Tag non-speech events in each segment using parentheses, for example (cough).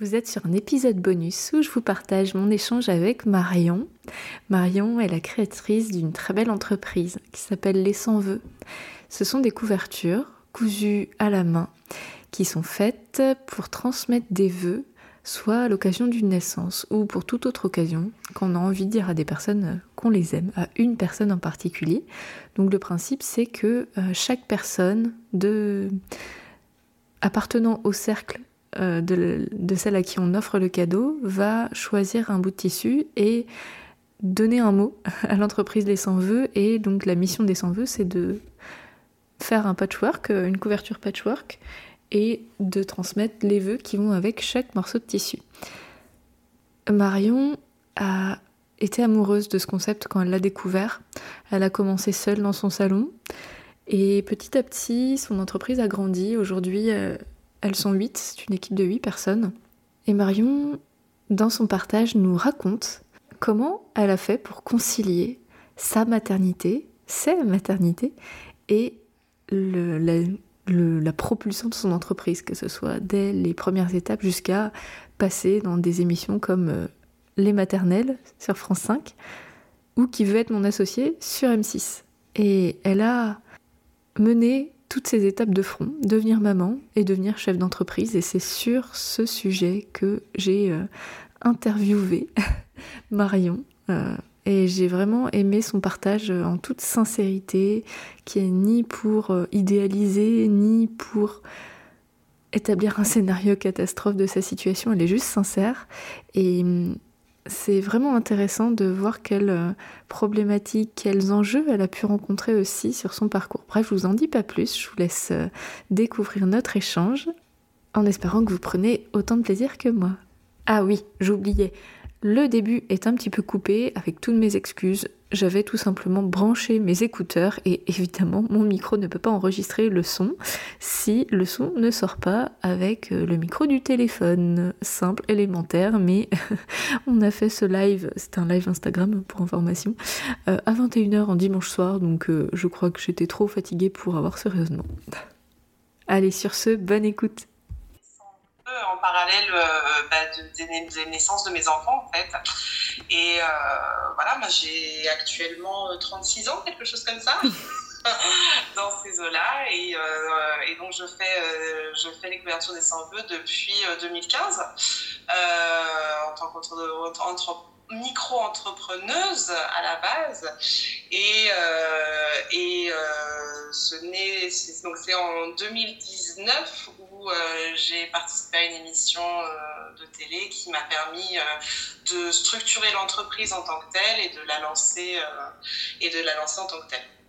Vous êtes sur un épisode bonus où je vous partage mon échange avec Marion. Marion est la créatrice d'une très belle entreprise qui s'appelle Les Sans Vœux. Ce sont des couvertures cousues à la main qui sont faites pour transmettre des vœux, soit à l'occasion d'une naissance ou pour toute autre occasion, qu'on a envie de dire à des personnes qu'on les aime, à une personne en particulier. Donc le principe c'est que euh, chaque personne de appartenant au cercle euh, de, celle à qui on offre le cadeau va choisir un bout de tissu et donner un mot (laughs) à l'entreprise des sans-vœux. Et donc la mission des sans-vœux, c'est de faire un patchwork, une couverture patchwork, et de transmettre les vœux qui vont avec chaque morceau de tissu. Marion a été amoureuse de ce concept quand elle l'a découvert. Elle a commencé seule dans son salon. Et petit à petit, son entreprise a grandi. Aujourd'hui, euh, elles sont huit, c'est une équipe de huit personnes. Et Marion, dans son partage, nous raconte comment elle a fait pour concilier sa maternité, sa maternité, et la, propulsion de son entreprise, que ce soit dès les premières étapes jusqu'à passer dans des émissions comme euh, Les Maternelles sur France 5 ou Qui veut être mon associé sur M6. Et elle a mené toutes ces étapes de front, devenir maman et devenir chef d'entreprise. Et c'est sur ce sujet que j'ai euh, interviewé (laughs) Marion. Euh, et j'ai vraiment aimé son partage en toute sincérité, qui est ni pour euh, idéaliser, ni pour établir un scénario catastrophe de sa situation. Elle est juste sincère. Et hum, c'est vraiment intéressant de voir quelles euh, problématiques, quels enjeux elle a pu rencontrer aussi sur son parcours. Bref, je vous en dis pas plus, je vous laisse euh, découvrir notre échange en espérant que vous prenez autant de plaisir que moi. Ah oui, j'oubliais, le début est un petit peu coupé avec toutes mes excuses. J'avais tout simplement branché mes écouteurs et évidemment mon micro ne peut pas enregistrer le son si le son ne sort pas avec euh, le micro du téléphone. Simple, élémentaire, mais (laughs) on a fait ce live, c'est un live Instagram pour information, euh, à 21h en dimanche soir, donc euh, je crois que j'étais trop fatiguée pour avoir sérieusement. Allez, sur ce, bonne écoute en parallèle euh, bah, des, naissances de mes enfants en fait. Et euh, voilà, moi j'ai actuellement 36 ans, quelque chose comme ça. (laughs) dans ces eaux-là et, euh, et, donc je fais, je fais les couvertures des sans-vœux depuis 2015 en tant qu'entrepreneur micro-entrepreneuse à la base. Et, euh, euh, ce donc c'est en 2019 où euh, j'ai participé à une émission de télé qui m'a permis de structurer l'entreprise en tant que telle et de la lancer, et de la lancer en tant que telle.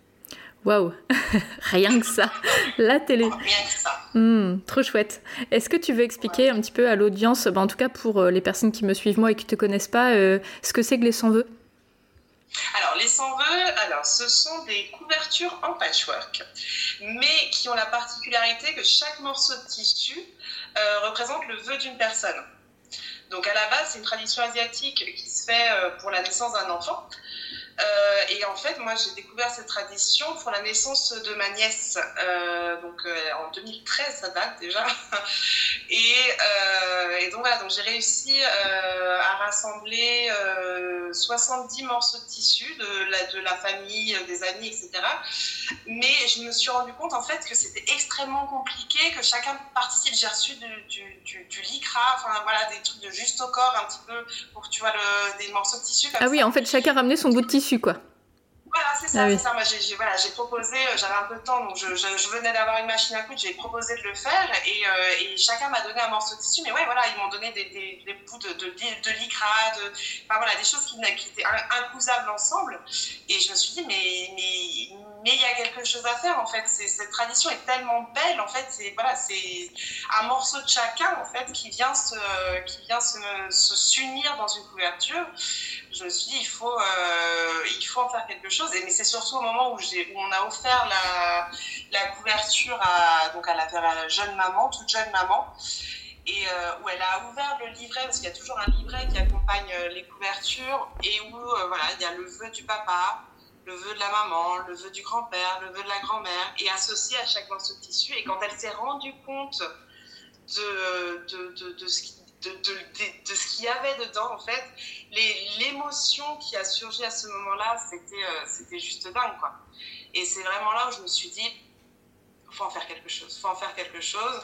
Waouh, (laughs) rien que ça, la télé. Rien que ça. Hmm, trop chouette. Est-ce que tu veux expliquer un petit peu à l'audience, bah, en tout cas pour euh, les personnes qui me suivent moi et qui ne te connaissent pas, euh, ce que c'est que les sans-vœux? Alors, les sans-vœux, alors, ce sont des couvertures en patchwork, mais qui ont la particularité que chaque morceau de tissu euh, représente le vœu d'une personne. Donc, à la base, c'est une tradition asiatique qui se fait pour la naissance d'un enfant. Euh, et en fait, moi, j'ai découvert cette tradition pour la naissance de ma nièce. Euh, donc, euh, en 2013, ça date déjà. (laughs) et, et, donc, voilà, donc j'ai réussi à rassembler 70 morceaux de tissu de la, de la famille, des amis, etc. Mais je me suis rendu compte, en fait, que c'était extrêmement compliqué, que chacun participe. J'ai reçu du, du, du, lycra, enfin, voilà, des trucs de juste au corps, un petit peu, pour, tu vois, le, des morceaux de tissu. ah oui, en fait, chacun ramenait son bout de tissu quoi. Voilà, c'est ça, ah c'est ça. Moi, j'ai voilà, proposé, euh, j'avais un peu de temps, donc je, je, venais d'avoir une machine à coudre, j'ai proposé de le faire et, euh, et, chacun m'a donné un morceau de tissu. Mais ouais, voilà, ils m'ont donné des, des, des, bouts de, de, de lycra, de, enfin, voilà, des choses qui, qui étaient incousables ensemble. Et je me suis dit, mais, mais, mais il y a quelque chose à faire en fait. Cette tradition est tellement belle en fait. C'est voilà, un morceau de chacun en fait qui vient se, qui vient se, s'unir dans une couverture. Je me suis dit il faut, euh, il faut en faire quelque chose. Mais c'est surtout au moment où, j'ai, on a offert la, la couverture à donc à la, jeune maman, toute jeune maman et euh, où elle a ouvert le livret, parce qu'il y a toujours un livret qui accompagne euh, les couvertures, et où voilà, il y a le vœu du papa, le vœu de la maman, le vœu du grand-père, le vœu de la grand-mère, et associé à morceau de tissu. Et quand elle s'est rendue compte de, de, de, ce qui de, de, ce qu'il y avait dedans, en fait, l'émotion qui a surgi à ce moment-là, c'était c'était juste dingue, quoi. Et c'est vraiment là où je me suis dit, faut en faire quelque chose, faut en faire quelque chose.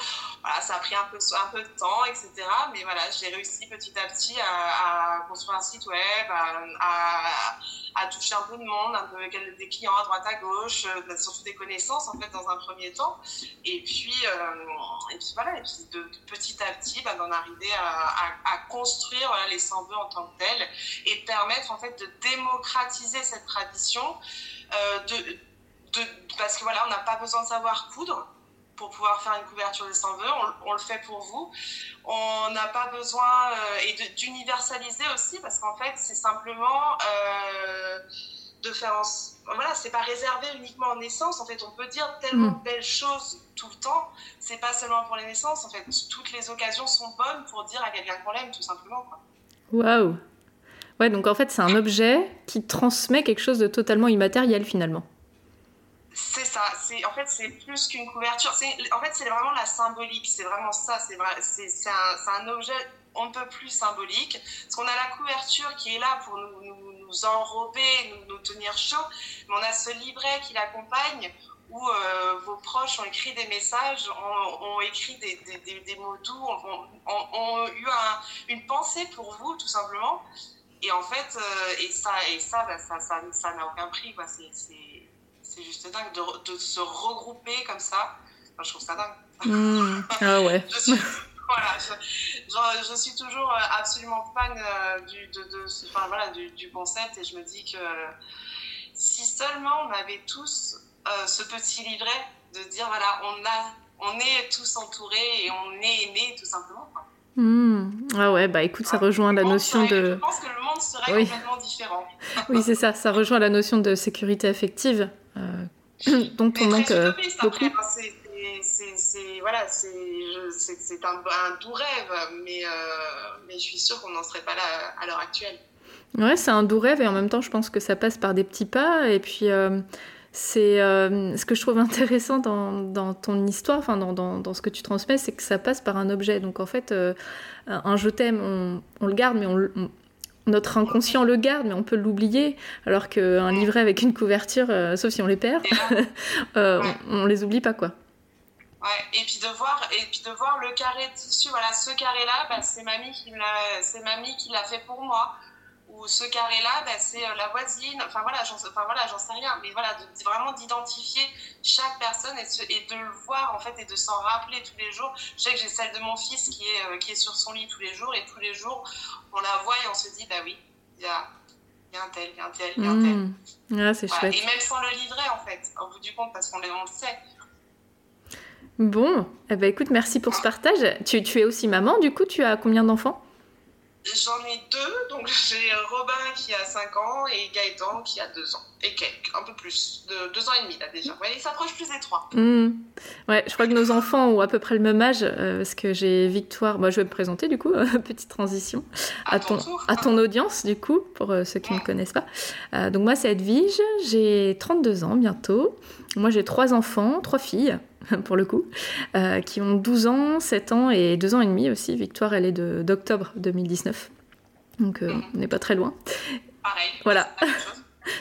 Ça a pris un peu, un peu de temps, etc. Mais voilà, j'ai réussi petit à petit à, construire un site web, à, toucher un peu de monde, un peu des clients à droite à gauche, euh, surtout des connaissances en fait dans un premier temps. Et puis, euh, et puis voilà, et puis de, petit à petit, bah, d'en arriver à, construire les 100 en tant que tel et permettre en fait de démocratiser cette tradition. Euh, de, parce que voilà, on n'a pas besoin de savoir coudre pour pouvoir faire une couverture des 100 vœux, on, le fait pour vous. On n'a pas besoin euh, et d'universaliser aussi parce qu'en fait, c'est simplement euh, de faire en, voilà, c'est pas réservé uniquement aux naissances. En fait, on peut dire tellement mm. de belles choses tout le temps. C'est pas seulement pour les naissances. En fait, toutes les occasions sont bonnes pour dire à quelqu'un qu'on l'aime, tout simplement. Waouh. Ouais, donc en fait, c'est un objet qui transmet quelque chose de totalement immatériel finalement. C'est ça. C'est en fait c'est plus qu'une couverture. En fait c'est vraiment la symbolique. C'est vraiment ça. C'est vrai. Un, un, objet on ne peut plus symbolique. Parce qu'on a la couverture qui est là pour nous, nous, enrober, nous, nous, tenir chaud. Mais on a ce livret qui l'accompagne où euh, vos proches ont écrit des messages, ont, écrit des, des, des, mots doux, ont, eu un, une pensée pour vous tout simplement. Et en fait, euh, et ça, et ça, bah, ça, ça, n'a aucun prix. Quoi. C'est, c'est juste dingue de, de, se regrouper comme ça. je trouve ça dingue. Mmh. Ah ouais. (laughs) je, suis, voilà, je, je, suis toujours euh, absolument fan euh, du, de, de, enfin, voilà, du, du, concept et je me dis que si seulement on avait tous euh, ce petit livret de dire voilà, on, a, on est tous entourés et on est aimés tout simplement. Mmh. Ah ouais, bah écoute, ça rejoint la notion de. Je pense que le monde serait complètement différent. (laughs) oui, c'est ça, ça rejoint la notion de sécurité affective. Euh, dont on manque euh, beaucoup. C'est voilà, c'est un, un, doux rêve, mais, euh, mais je suis sûre qu'on n'en serait pas là à l'heure actuelle. Ouais, c'est un doux rêve et en même temps, je pense que ça passe par des petits pas. Et puis, c'est ce que je trouve (laughs) intéressant dans, dans ton histoire, enfin dans, dans, dans, ce que tu transmets, c'est que ça passe par un objet. Donc en fait, un je t'aime, on, on, le garde, mais on, on notre inconscient le garde, mais on peut l'oublier, alors qu'un livret avec une couverture, euh, sauf si on les perd, (laughs) euh, on, les oublie pas, quoi. Ouais, et puis de voir, et puis de voir le carré de tissu, voilà, ce carré-là, bah, c'est mamie qui l'a fait pour moi ou ce carré-là, ben, c'est euh, la voisine, enfin voilà, j'en enfin, voilà, sais rien, mais voilà, de, vraiment d'identifier chaque personne et, et, de le voir en fait et de s'en rappeler tous les jours. Je sais que j'ai celle de mon fils qui est, euh, qui est sur son lit tous les jours et tous les jours on la voit et on se dit, bah oui, il y a, y a un tel, il y a un tel, il y a un tel. Mmh. Ah, c'est chouette. Et même sans le livret en fait, au bout du compte, parce qu'on le sait. Bon, eh ben, écoute, merci pour ce partage. Tu, tu es aussi maman, du coup, tu as combien d'enfants? J'en ai deux, donc (laughs) j'ai Robin qui a 5 ans et Gaëtan qui a 2 ans. Et quelques, un peu plus, de 2 ans et demi là déjà. Ouais, il s'approche plus des 3. Mmh. Ouais, je crois que nos enfants ont à peu près le même âge, euh, parce que j'ai Victoire, moi je vais me présenter du coup, (laughs) petite transition, à, ton, à ton audience du coup, pour euh, ceux qui ne me connaissent pas. Euh, donc moi c'est Edwige, j'ai 32 ans bientôt. Moi j'ai trois enfants, trois filles. (laughs) pour le coup, euh, qui ont 12 ans, 7 ans et 2 ans et demi aussi. Victoire, elle est d'octobre 2019. Donc euh, on n'est pas très loin. Pareil. Voilà.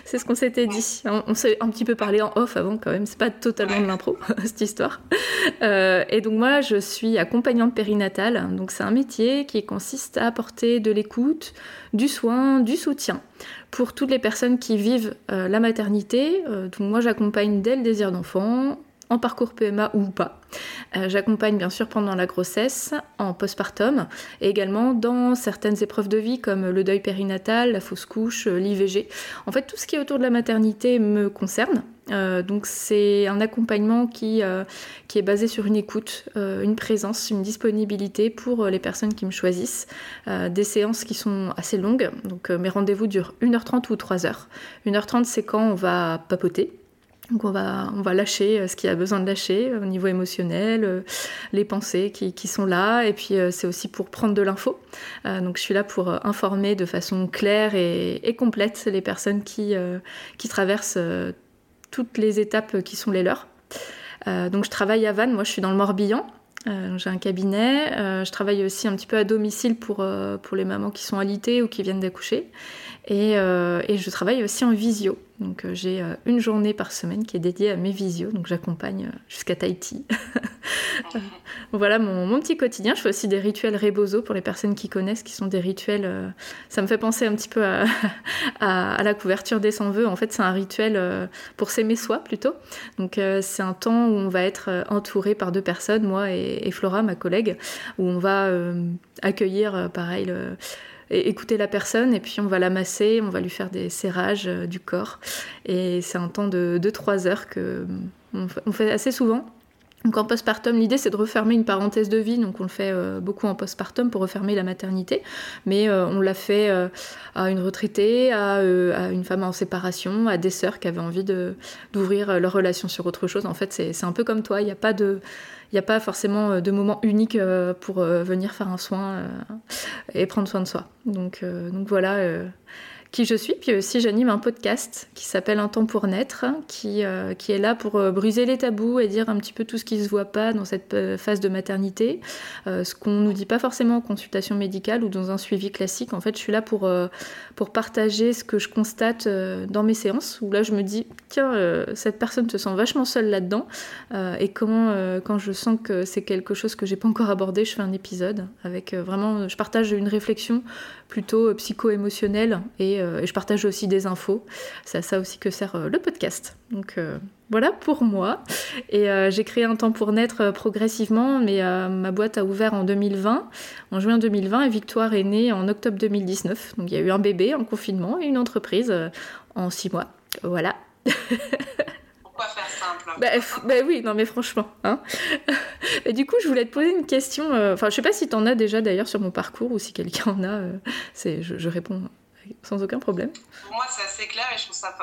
C'est (laughs) ce qu'on s'était dit. On, s'est un petit peu parlé en off avant quand même. C'est pas totalement de l'impro (laughs) cette histoire. Euh, et donc moi, je suis accompagnante périnatale. Donc c'est un métier qui consiste à apporter de l'écoute, du soin, du soutien pour toutes les personnes qui vivent la maternité. donc moi, j'accompagne dès le désir d'enfant, en parcours PMA ou pas. Euh, j'accompagne bien sûr pendant la grossesse, en postpartum, et également dans certaines épreuves de vie comme le deuil périnatal, la fausse couche, euh, l'IVG. En fait, tout ce qui est autour de la maternité me concerne. Euh, donc c'est un accompagnement qui, qui est basé sur une écoute, une présence, une disponibilité pour les personnes qui me choisissent. des séances qui sont assez longues, donc mes rendez-vous durent 1h30 ou 3h. 1h30 c'est quand on va papoter, donc on va, lâcher euh, ce qu'il y a besoin de lâcher euh, au niveau émotionnel, euh, les pensées qui, sont là, et puis c'est aussi pour prendre de l'info. donc je suis là pour informer de façon claire et, complète les personnes qui, traversent toutes les étapes qui sont les leurs. donc je travaille à Vannes, moi je suis dans le Morbihan, j'ai un cabinet. je travaille aussi un petit peu à domicile pour, les mamans qui sont alitées ou qui viennent d'accoucher. Et, je travaille aussi en visio. Donc j'ai une journée par semaine qui est dédiée à mes visios. Donc j'accompagne jusqu'à Tahiti. (laughs) voilà mon, petit quotidien. Je fais aussi des rituels rebozo pour les personnes qui connaissent, qui sont des rituels. ça me fait penser un petit peu (laughs) à, la couverture des sans-vœux. En fait, c'est un rituel pour s'aimer soi plutôt. Donc c'est un temps où on va être entouré par deux personnes, moi et, Flora, ma collègue, où on va accueillir, pareil, écouter la personne et puis on va la masser, on va lui faire des serrages du corps. Et c'est un temps de 2-3 heures que on fait assez souvent. Donc en postpartum, l'idée c'est de refermer une parenthèse de vie, donc on le fait euh, beaucoup en postpartum pour refermer la maternité, mais euh, on l'a fait euh, à une retraitée, à, une femme en séparation, à des sœurs qui avaient envie d'ouvrir leur relation sur autre chose. En fait, c'est un peu comme toi, il n'y a pas de... Il a pas forcément de moment unique pour venir faire un soin et prendre soin de soi. Donc, donc voilà, qui je suis. Puis aussi, j'anime un podcast qui s'appelle Un temps pour naître, qui, euh, qui est là pour euh, briser les tabous et dire un petit peu tout ce qui ne se voit pas dans cette euh, phase de maternité, ce qu'on ne nous dit pas forcément en consultation médicale ou dans un suivi classique. En fait, je suis là pour, pour partager ce que je constate dans mes séances, où là, je me dis, tiens, cette personne se sent vachement seule là-dedans, et comment, quand je sens que c'est quelque chose que j'ai pas encore abordé, je fais un épisode avec vraiment, je partage une réflexion plutôt psycho-émotionnelle et euh, et, je partage aussi des infos. C'est à ça aussi que sert euh, le podcast. Donc euh, voilà pour moi. Et j'ai créé un temps pour naître progressivement, mais ma boîte a ouvert en 2020, en juin 2020, et Victoire est née en octobre 2019. Donc il y a eu un bébé en confinement et une entreprise en six mois. Voilà. (laughs) Pourquoi faire simple? Bah, bah, oui, non mais franchement. Hein. et du coup, je voulais te poser une question. Enfin, je sais pas si tu en as déjà d'ailleurs sur mon parcours ou si quelqu'un en a. c'est, je réponds sans aucun problème. Pour moi, c'est assez clair et je trouve ça,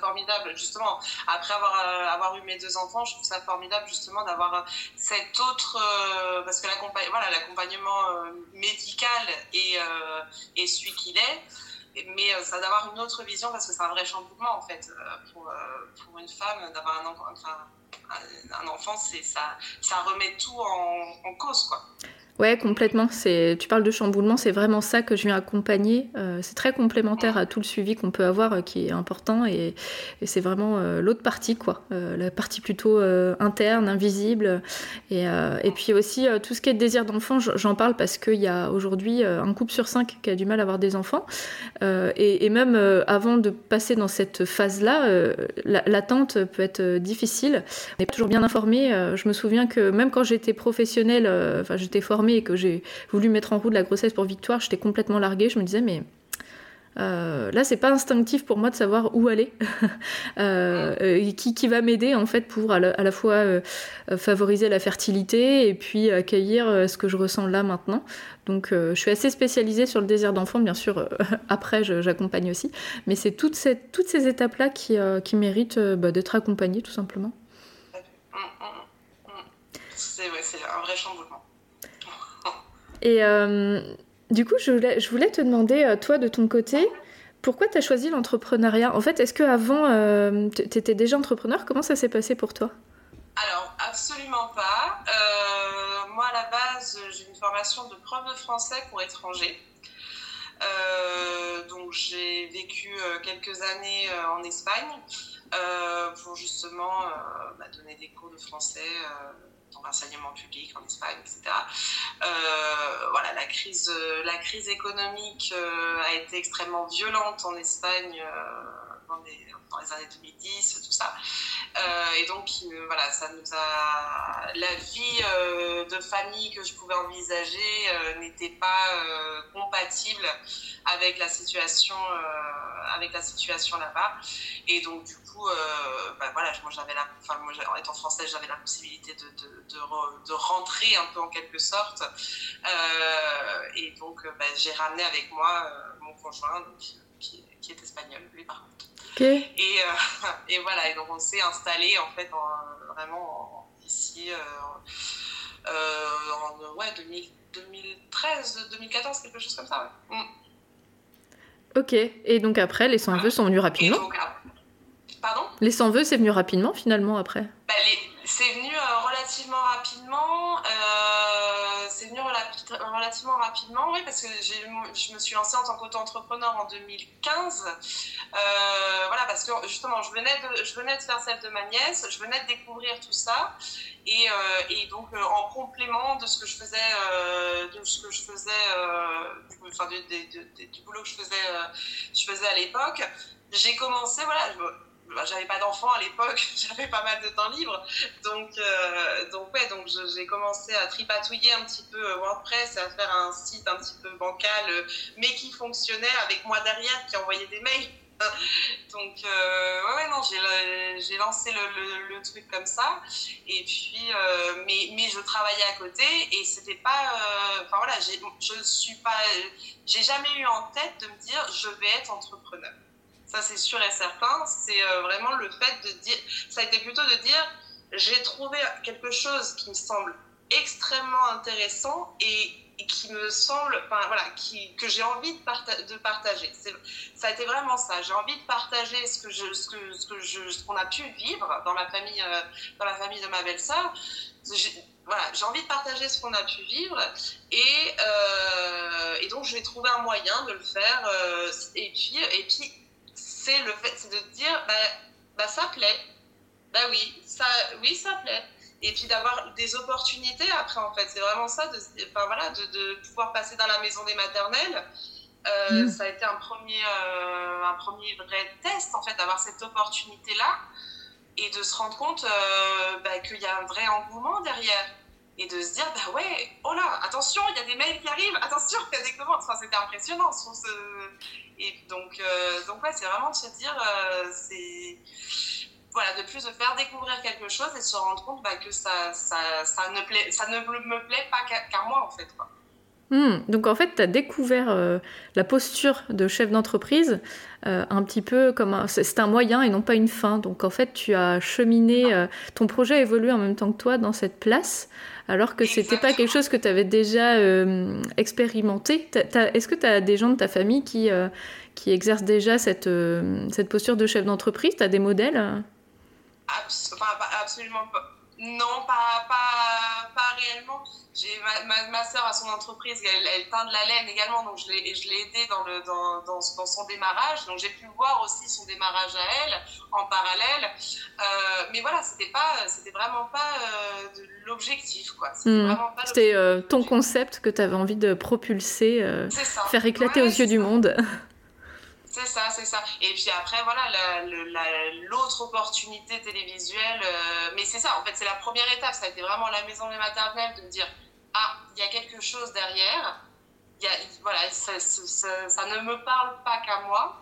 formidable. Justement, après avoir, euh, avoir eu mes deux enfants, je trouve ça formidable justement d'avoir euh, cet autre. Euh, parce que l'accompagnement médical est celui qu'il est mais ça d'avoir une autre vision parce que c'est un vrai chamboulement en fait pour, une femme d'avoir un, un, enfant c'est ça ça remet tout en, en cause quoi Ouais, complètement. C'est, tu parles de chamboulement, c'est vraiment ça que je viens accompagner. Euh, c'est très complémentaire à tout le suivi qu'on peut avoir, euh, qui est important, et, c'est vraiment euh, l'autre partie, quoi. la partie plutôt interne, invisible, et, puis aussi tout ce qui est désir d'enfant. J'en parle parce qu'il y a aujourd'hui un couple sur cinq qui a du mal à avoir des enfants, et, et, même avant de passer dans cette phase-là, l'attente peut être difficile. On n'est pas toujours bien informé. je me souviens que même quand j'étais professionnelle, enfin j'étais formée et que j'ai voulu mettre en route la grossesse pour Victoire, j'étais complètement larguée. Je me disais, mais euh, là, c'est pas instinctif pour moi de savoir où aller, (laughs) euh, euh, qui, qui, va m'aider en fait pour à la, fois favoriser la fertilité et puis accueillir ce que je ressens là maintenant. Donc, je suis assez spécialisée sur le désir d'enfant, bien sûr. (laughs) après, j'accompagne aussi, mais c'est toutes ces, toutes ces étapes-là qui, qui méritent bah, d'être accompagnées, tout simplement. Mmh, mmh, mmh. C'est un vrai chamboulement. Et euh, du coup, je voulais, te demander, euh, toi, de ton côté, pourquoi tu as choisi l'entrepreneuriat? En fait, est-ce qu'avant, euh, tu étais déjà entrepreneur? Comment ça s'est passé pour toi? Alors, absolument pas. moi, à la base, j'ai une formation de prof de français pour étrangers. donc, j'ai vécu quelques années en Espagne pour justement bah, donner des cours de français dans l'enseignement public en Espagne, etc. Euh, voilà, la crise, la crise économique euh, a été extrêmement violente en Espagne euh, dans les, dans, les, années 2010, tout ça. et donc, voilà, ça nous a. La vie de famille que je pouvais envisager n'était pas compatible avec la situation, avec situation là-bas. Et donc, du coup, bah, voilà, moi, j'avais la, enfin, moi, en étant française, j'avais la possibilité de, de, de, rentrer un peu en quelque sorte. Euh, et donc, bah, j'ai ramené avec moi euh, mon conjoint, donc, qui, qui, est espagnol, lui par contre. Et, euh, (laughs) et, voilà, et donc on s'est installé en fait vraiment ici en ouais, 2013, 2014, quelque chose comme ça. Ouais. Mm. Ok, et donc après, les 100 vœux sont venus rapidement Pardon? Les 100 vœux, c'est venu rapidement finalement après? Bah, C'est venu euh, relativement rapidement. Euh, rapidement, oui, parce que je me suis lancée en tant qu'auto-entrepreneur en 2015. Euh, voilà, parce que justement, je venais, de, je venais de faire celle de ma nièce, je venais de découvrir tout ça. Et, euh, et donc, euh, en complément de ce que je faisais, de ce que je faisais, du, du, boulot que je faisais, je faisais à l'époque, j'ai commencé, voilà, j'avais pas d'enfant à l'époque, (laughs) j'avais pas mal de temps libre. Donc, euh, donc ouais, donc j'ai commencé à tripatouiller un petit peu euh, WordPress, à faire un site un petit peu bancal, euh, mais qui fonctionnait avec moi derrière, qui envoyait des mails. (laughs) Donc, ouais, ouais, non, j'ai lancé le, truc comme ça. Et puis, mais, mais je travaillais à côté et c'était pas. Enfin voilà, je suis pas. J'ai jamais eu en tête de me dire je vais être entrepreneur. Ça, c'est sûr et certain. C'est euh, vraiment le fait de dire. Ça a été plutôt de dire j'ai trouvé quelque chose qui me semble extrêmement intéressant et, qui me semble. Enfin, voilà, que j'ai envie de, partager. Ça a été vraiment ça. J'ai envie de partager ce que ce que, ce qu'on a pu vivre dans la famille, euh, dans la famille de ma belle-sœur. Voilà, j'ai envie de partager ce qu'on a pu vivre et, euh, donc je vais trouver un moyen de le faire. et puis, et puis c'est le fait, c'est de dire, bah, bah, ça plaît, bah oui, ça, oui, ça plaît. Et puis d'avoir des opportunités après, en fait. C'est vraiment ça, de, enfin, voilà, de, de, pouvoir passer dans la maison des maternelles. Euh, mm. Ça a été un premier, euh, un premier vrai test, en fait, d'avoir cette opportunité-là et de se rendre compte euh, bah, qu'il y a un vrai engouement derrière et de se dire bah ouais oh là attention il y a des mails qui arrivent attention il y a des commandes enfin, c'était impressionnant sur ce... et donc euh, donc ouais c'est vraiment de se dire euh, c'est voilà de plus de faire découvrir quelque chose et de se rendre compte bah, que ça, ça, ça, ne plaît ça ne me plaît pas qu'à moi en fait quoi. Hmm. donc en fait, tu as découvert euh, la posture de chef d'entreprise un petit peu comme c'est un moyen et non pas une fin. Donc en fait, tu as cheminé, ton projet a évolué en même temps que toi dans cette place alors que c'était pas quelque chose que tu avais déjà euh, expérimenté. Est-ce que tu as des gens de ta famille qui, euh, qui exercent déjà cette, euh, cette posture de chef d'entreprise? Tu as des modèles? Absolument pas. Non, pas, pas, pas réellement. J'ai ma, ma, ma soeur a son entreprise, elle, elle, teint de la laine également, donc je l'ai, je l'ai aidée dans, le, dans, dans, dans, son démarrage. Donc j'ai pu voir aussi son démarrage à elle en parallèle. Euh, mais voilà, c'était pas, c'était vraiment pas euh, l'objectif, quoi. C'était, hmm. vraiment pas c'était euh, ton concept que tu avais envie de propulser, euh, faire éclater aux yeux du monde. (laughs) C'est ça, c'est ça. Et puis après, voilà, l'autre opportunité télévisuelle. Euh, mais c'est ça, en fait, c'est la première étape. Ça a été vraiment la maison des maternelles de me dire Ah, il y a quelque chose derrière. Y a, voilà, ça, ne me parle pas qu'à moi.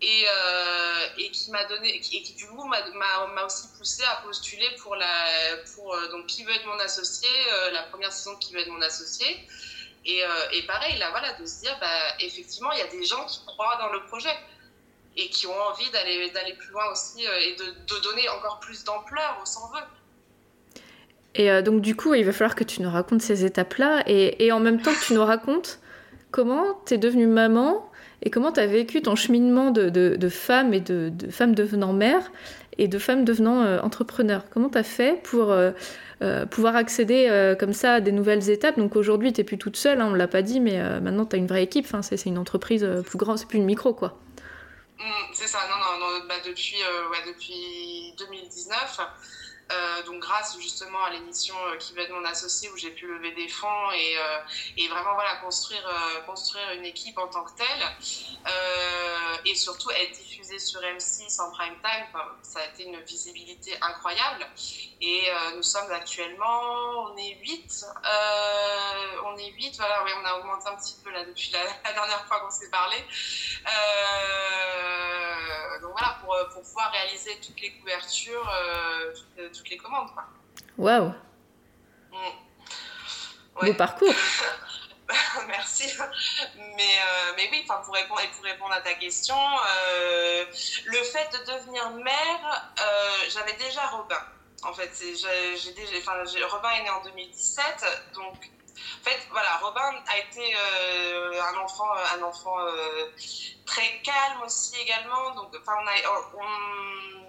Et, euh, qui m'a donné et qui du coup m'a aussi poussé à postuler pour la euh, donc qui veut être mon associé la première saison de qui veut être mon associé et, euh, et, pareil, là, voilà, de se dire, bah, effectivement, il y a des gens qui croient dans le projet et qui ont envie d'aller, d'aller plus loin aussi euh, et de, donner encore plus d'ampleur au sans veut. Et euh, donc, du coup, il va falloir que tu nous racontes ces étapes-là et, en même temps que tu nous racontes comment tu es devenue maman et comment tu as vécu ton cheminement de, de, femme et de, femme devenant mère et de femme devenant entrepreneur? Comment tu as fait pour euh, pouvoir accéder euh, comme ça à des nouvelles étapes. Donc aujourd'hui, tu n'es plus toute seule, hein, on ne l'a pas dit, mais euh, maintenant tu as une vraie équipe. Enfin, c'est une entreprise plus grande, c'est plus une micro, quoi. Mmh, c'est ça, non, non, non bah, depuis, ouais, depuis 2019. Euh, donc grâce justement à l'émission euh, qui va être mon associé où j'ai pu lever des fonds et, euh, vraiment voilà construire construire une équipe en tant que telle et surtout être diffusée sur M6 en prime time ça a été une visibilité incroyable. Et nous sommes actuellement on est 8 on est 8 voilà ouais, on a augmenté un petit peu là depuis la, (laughs) dernière fois qu'on s'est parlé. Donc voilà pour, pour, pouvoir réaliser toutes les couvertures toutes, toutes les commandes. Waouh mmh. Beau parcours (laughs) Merci. Mais, euh, mais oui, pour répondre, et pour répondre à ta question, euh, le fait de devenir mère, euh, j'avais déjà Robin. En fait, j'ai déjà, enfin, Robin est né en 2017, donc en fait, voilà, Robin a été un enfant, un enfant très calme aussi également. Donc, enfin, on a, on,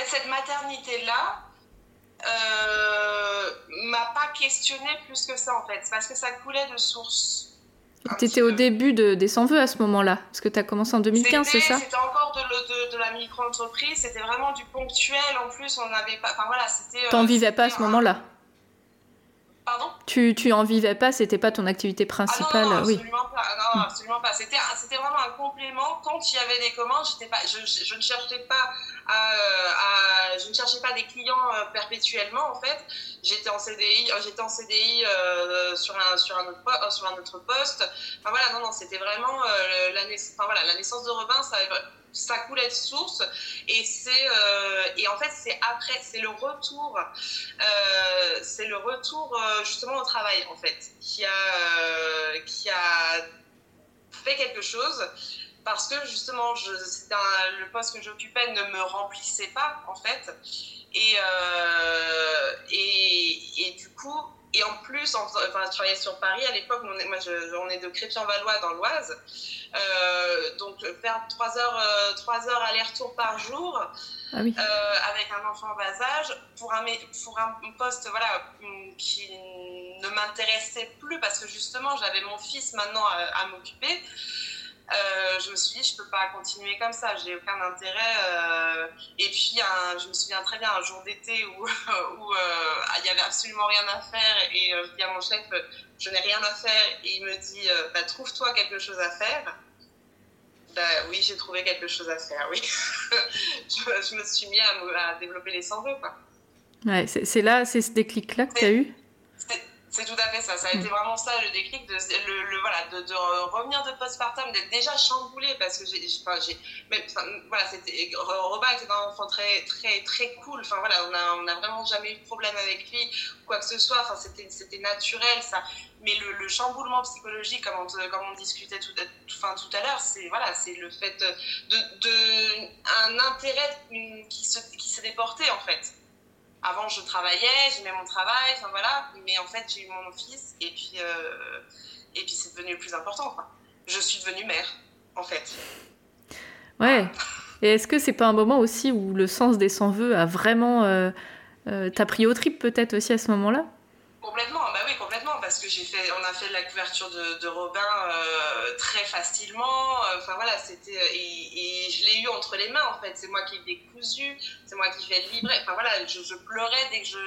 fait, cette maternité-là, euh, m'a pas questionné plus que ça en fait. parce que ça coulait de source. Tu étais au début de, des sans-vœux à ce moment-là Parce que tu as commencé en 2015, c'est ça? C'était encore de, de, la micro-entreprise, c'était vraiment du ponctuel. En plus, on n'avait pas. Enfin voilà, c'était. T'en vivais pas à ce moment-là? Pardon? Tu, tu en vivais pas, c'était pas ton activité principale ah non, oui. absolument pas. Non, absolument pas. C'était, c'était vraiment un complément. Quand il y avait des commandes, j'étais pas, je, je, ne cherchais pas à, je ne cherchais pas des clients euh, perpétuellement en fait. J'étais en CDI, euh, j'étais en CDI euh, sur un autre sur un autre poste. Enfin voilà, non non, c'était vraiment la, voilà, la naissance de Robin, ça ça coulait de source et c'est euh, et en fait c'est après c'est le retour euh, c'est le retour euh, justement au travail en fait qui a qui a fait quelque chose parce que justement je, le poste que j'occupais ne me remplissait pas en fait et, et, et du coup et en plus, enfin, je travaillais sur Paris à l'époque, moi je, on est de Crépy-en-Valois dans l'Oise. Euh, donc faire 3 heures, euh, heures aller-retour par jour ah euh, avec un enfant en bas âge pour un, pour un poste voilà, qui ne m'intéressait plus parce que justement j'avais mon fils maintenant à m'occuper. Euh, je me suis dit, je peux pas continuer comme ça, j'ai aucun intérêt. Euh, et puis, je me souviens très bien un jour d'été où, (laughs) où euh, il n'y avait absolument rien à faire et je dis à mon chef, je n'ai rien à faire. Et il me dit, bah, trouve-toi quelque chose à faire. Bah, oui, j'ai trouvé quelque chose à faire, oui. (laughs) je, me suis mis à, développer les sans Quoi. Ouais, c'est là, c'est ce déclic-là que tu as eu? C'est tout à fait ça. Ça a été vraiment ça le déclic de, le, voilà, de, revenir de postpartum, d'être déjà chamboulé parce que j'ai. Enfin, voilà, c'était. Robin était un enfant très, très, très cool. Enfin, voilà, on n'a on a vraiment jamais eu de problème avec lui quoi que ce soit. Enfin, c'était naturel, ça. Mais le, chamboulement psychologique, comme on, comme on discutait tout, enfin, tout à l'heure, c'est voilà, le fait de, de, un intérêt qui s'est qui déporté en fait avant, je travaillais, j'aimais mon travail, enfin voilà. Mais en fait, j'ai eu mon fils et puis, euh, et puis c'est devenu le plus important. Je suis devenue mère, en fait. Ouais. Et est-ce que c'est pas un moment aussi où le sens des sans-vœux a vraiment. Euh, euh, T'as pris au trip peut-être aussi à ce moment-là? Complètement, bah oui, complètement, parce que j'ai fait, on a fait la couverture de, Robin euh, très facilement. Enfin voilà, c'était et, je l'ai eu entre les mains en fait. C'est moi qui l'ai cousu, c'est moi qui fais le livret. Enfin voilà, je, pleurais dès que je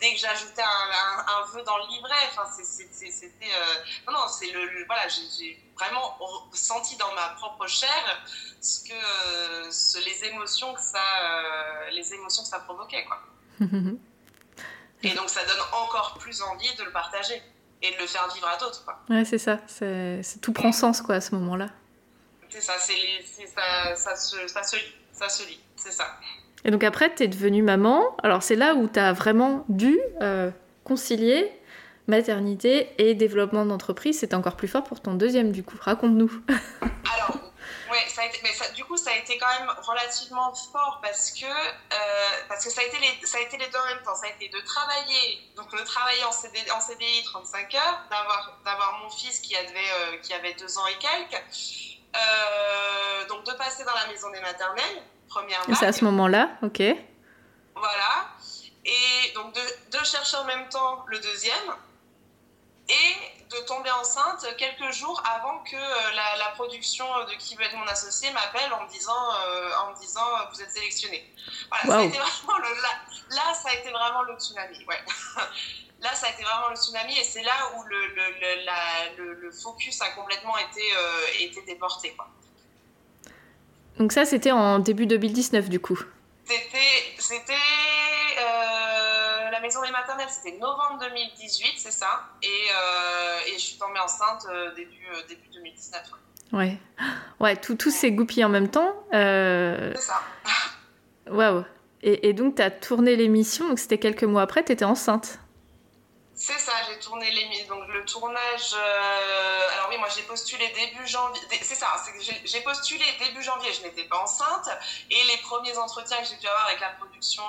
dès que j'ajoutais un, un, vœu dans le livret. Enfin c'était euh, non non c'est le, voilà j'ai vraiment senti dans ma propre chair ce que les émotions que ça euh, les émotions que ça provoquait quoi. (laughs) Et donc ça donne encore plus envie de le partager et de le faire vivre à d'autres. Ouais, c'est ça. C'est, tout prend sens quoi à ce moment-là. C'est ça, c'est, ça, ça, se, ça, se, lit, ça se lit, c'est ça. Et donc après, tu es devenue maman. Alors c'est là où tu as vraiment dû euh, concilier maternité et développement d'entreprise. C'était encore plus fort pour ton deuxième du coup. Raconte-nous. (laughs) Alors Ouais, ça a été, mais ça, du coup, ça a été quand même relativement fort parce que, euh, parce que ça, a été les, ça a été les deux en même temps. Ça a été de travailler, donc de travailler en CDI, en CDI 35 heures, d'avoir, d'avoir mon fils qui avait, euh, qui avait deux ans et quelques, euh, donc de passer dans la maison des maternelles, première C'est à ce moment-là, ok. Voilà. Et donc de, de chercher en même temps le deuxième et de tomber enceinte quelques jours avant que euh, la, production de qui veut être mon associé m'appelle en me disant, euh, en me disant euh, vous êtes sélectionné. Voilà, le, là, ça a été vraiment le tsunami. Ouais. (laughs) là, ça a été vraiment le tsunami et c'est là où le, le, le, focus a complètement été, été déporté. Quoi. Donc ça, c'était en début 2019 du coup C'était maison des maternelles, c'était novembre 2018, c'est ça? Et, euh, et, je suis tombée enceinte euh, début, euh, début 2019. Ouais, ouais, tout, tout s'est goupillé en même temps. C'est ça. Waouh. Et, et, donc, tu as tourné l'émission, donc c'était quelques mois après, tu étais enceinte. C'est ça, j'ai tourné les donc le tournage. Euh, alors oui, moi j'ai postulé début janvier. C'est ça, j'ai postulé début janvier, je n'étais pas enceinte. Et les premiers entretiens que j'ai pu avoir avec la production,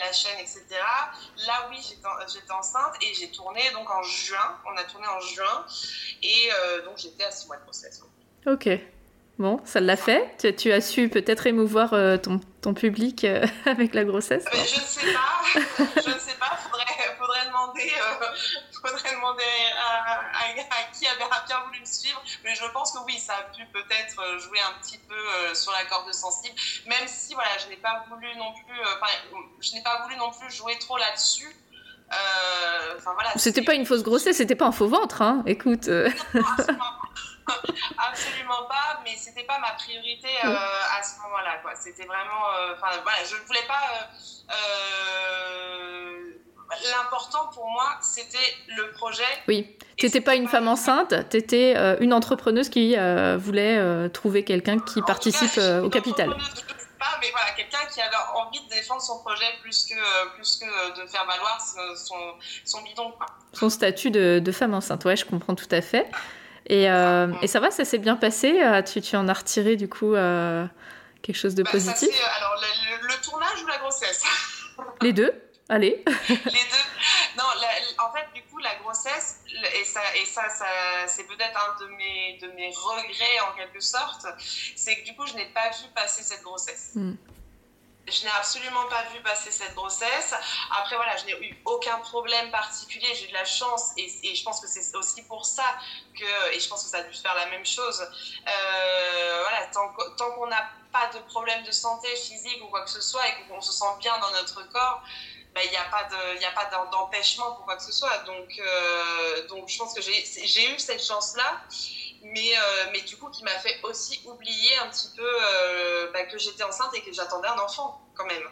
la, chaîne, etc. Là oui, j'étais enceinte et j'ai tourné donc en juin. On a tourné en juin et euh, donc j'étais à 6 mois de grossesse. Ok. Bon, ça l'a fait. Tu, as su peut-être émouvoir euh, ton, ton, public euh, (laughs) avec la grossesse? Je ne sais pas. je ne sais pas. Faudrait, faudrait demander, euh, faudrait demander à, qui avait bien voulu me suivre. Mais je pense que oui, ça a pu peut-être jouer un petit peu sur la corde sensible. Même si, voilà, je n'ai pas voulu non plus, je n'ai pas voulu non plus jouer trop là-dessus. voilà, c'était pas une fausse grossesse, c'était pas un faux ventre, hein. Écoute. (laughs) Absolument pas, mais c'était pas ma priorité euh, à ce moment-là. Quoi. C'était vraiment. Euh, enfin, voilà, je ne voulais pas. Euh, l'important pour moi, c'était le projet. Oui. Tu n'étais pas une femme enceinte, tu étais une entrepreneuse qui voulait trouver quelqu'un qui participe au capital. Pas, mais voilà, quelqu'un qui avait envie de défendre son projet plus que, plus que de faire valoir son, son bidon. Quoi. Son statut de, de, femme enceinte, ouais, je comprends tout à fait. Et, euh, et ça va, ça s'est bien passé euh, tu, tu, en as retiré du coup euh, quelque chose de bah, positif Alors, le, tournage ou la grossesse? (laughs) Les deux Allez. Les deux. Non, en fait, du coup, la grossesse, et ça, et ça, ça c'est peut-être un de mes, de mes regrets en quelque sorte, c'est que du coup, je n'ai pas vu passer cette grossesse. Hmm. Je n'ai absolument pas vu passer cette grossesse. Après, voilà, je n'ai eu aucun problème particulier. J'ai de la chance et, je pense que c'est aussi pour ça que, et je pense que ça a dû faire la même chose. Euh, voilà, tant, qu'on n'a pas de problème de santé physique ou quoi que ce soit et qu'on se sent bien dans notre corps, ben, il n'y a pas d'empêchement pour quoi que ce soit. Donc, euh, donc je pense que j'ai eu cette chance-là mais, euh, mais du coup qui m'a fait aussi oublier un petit peu euh, bah, que j'étais enceinte et que j'attendais un enfant quand même.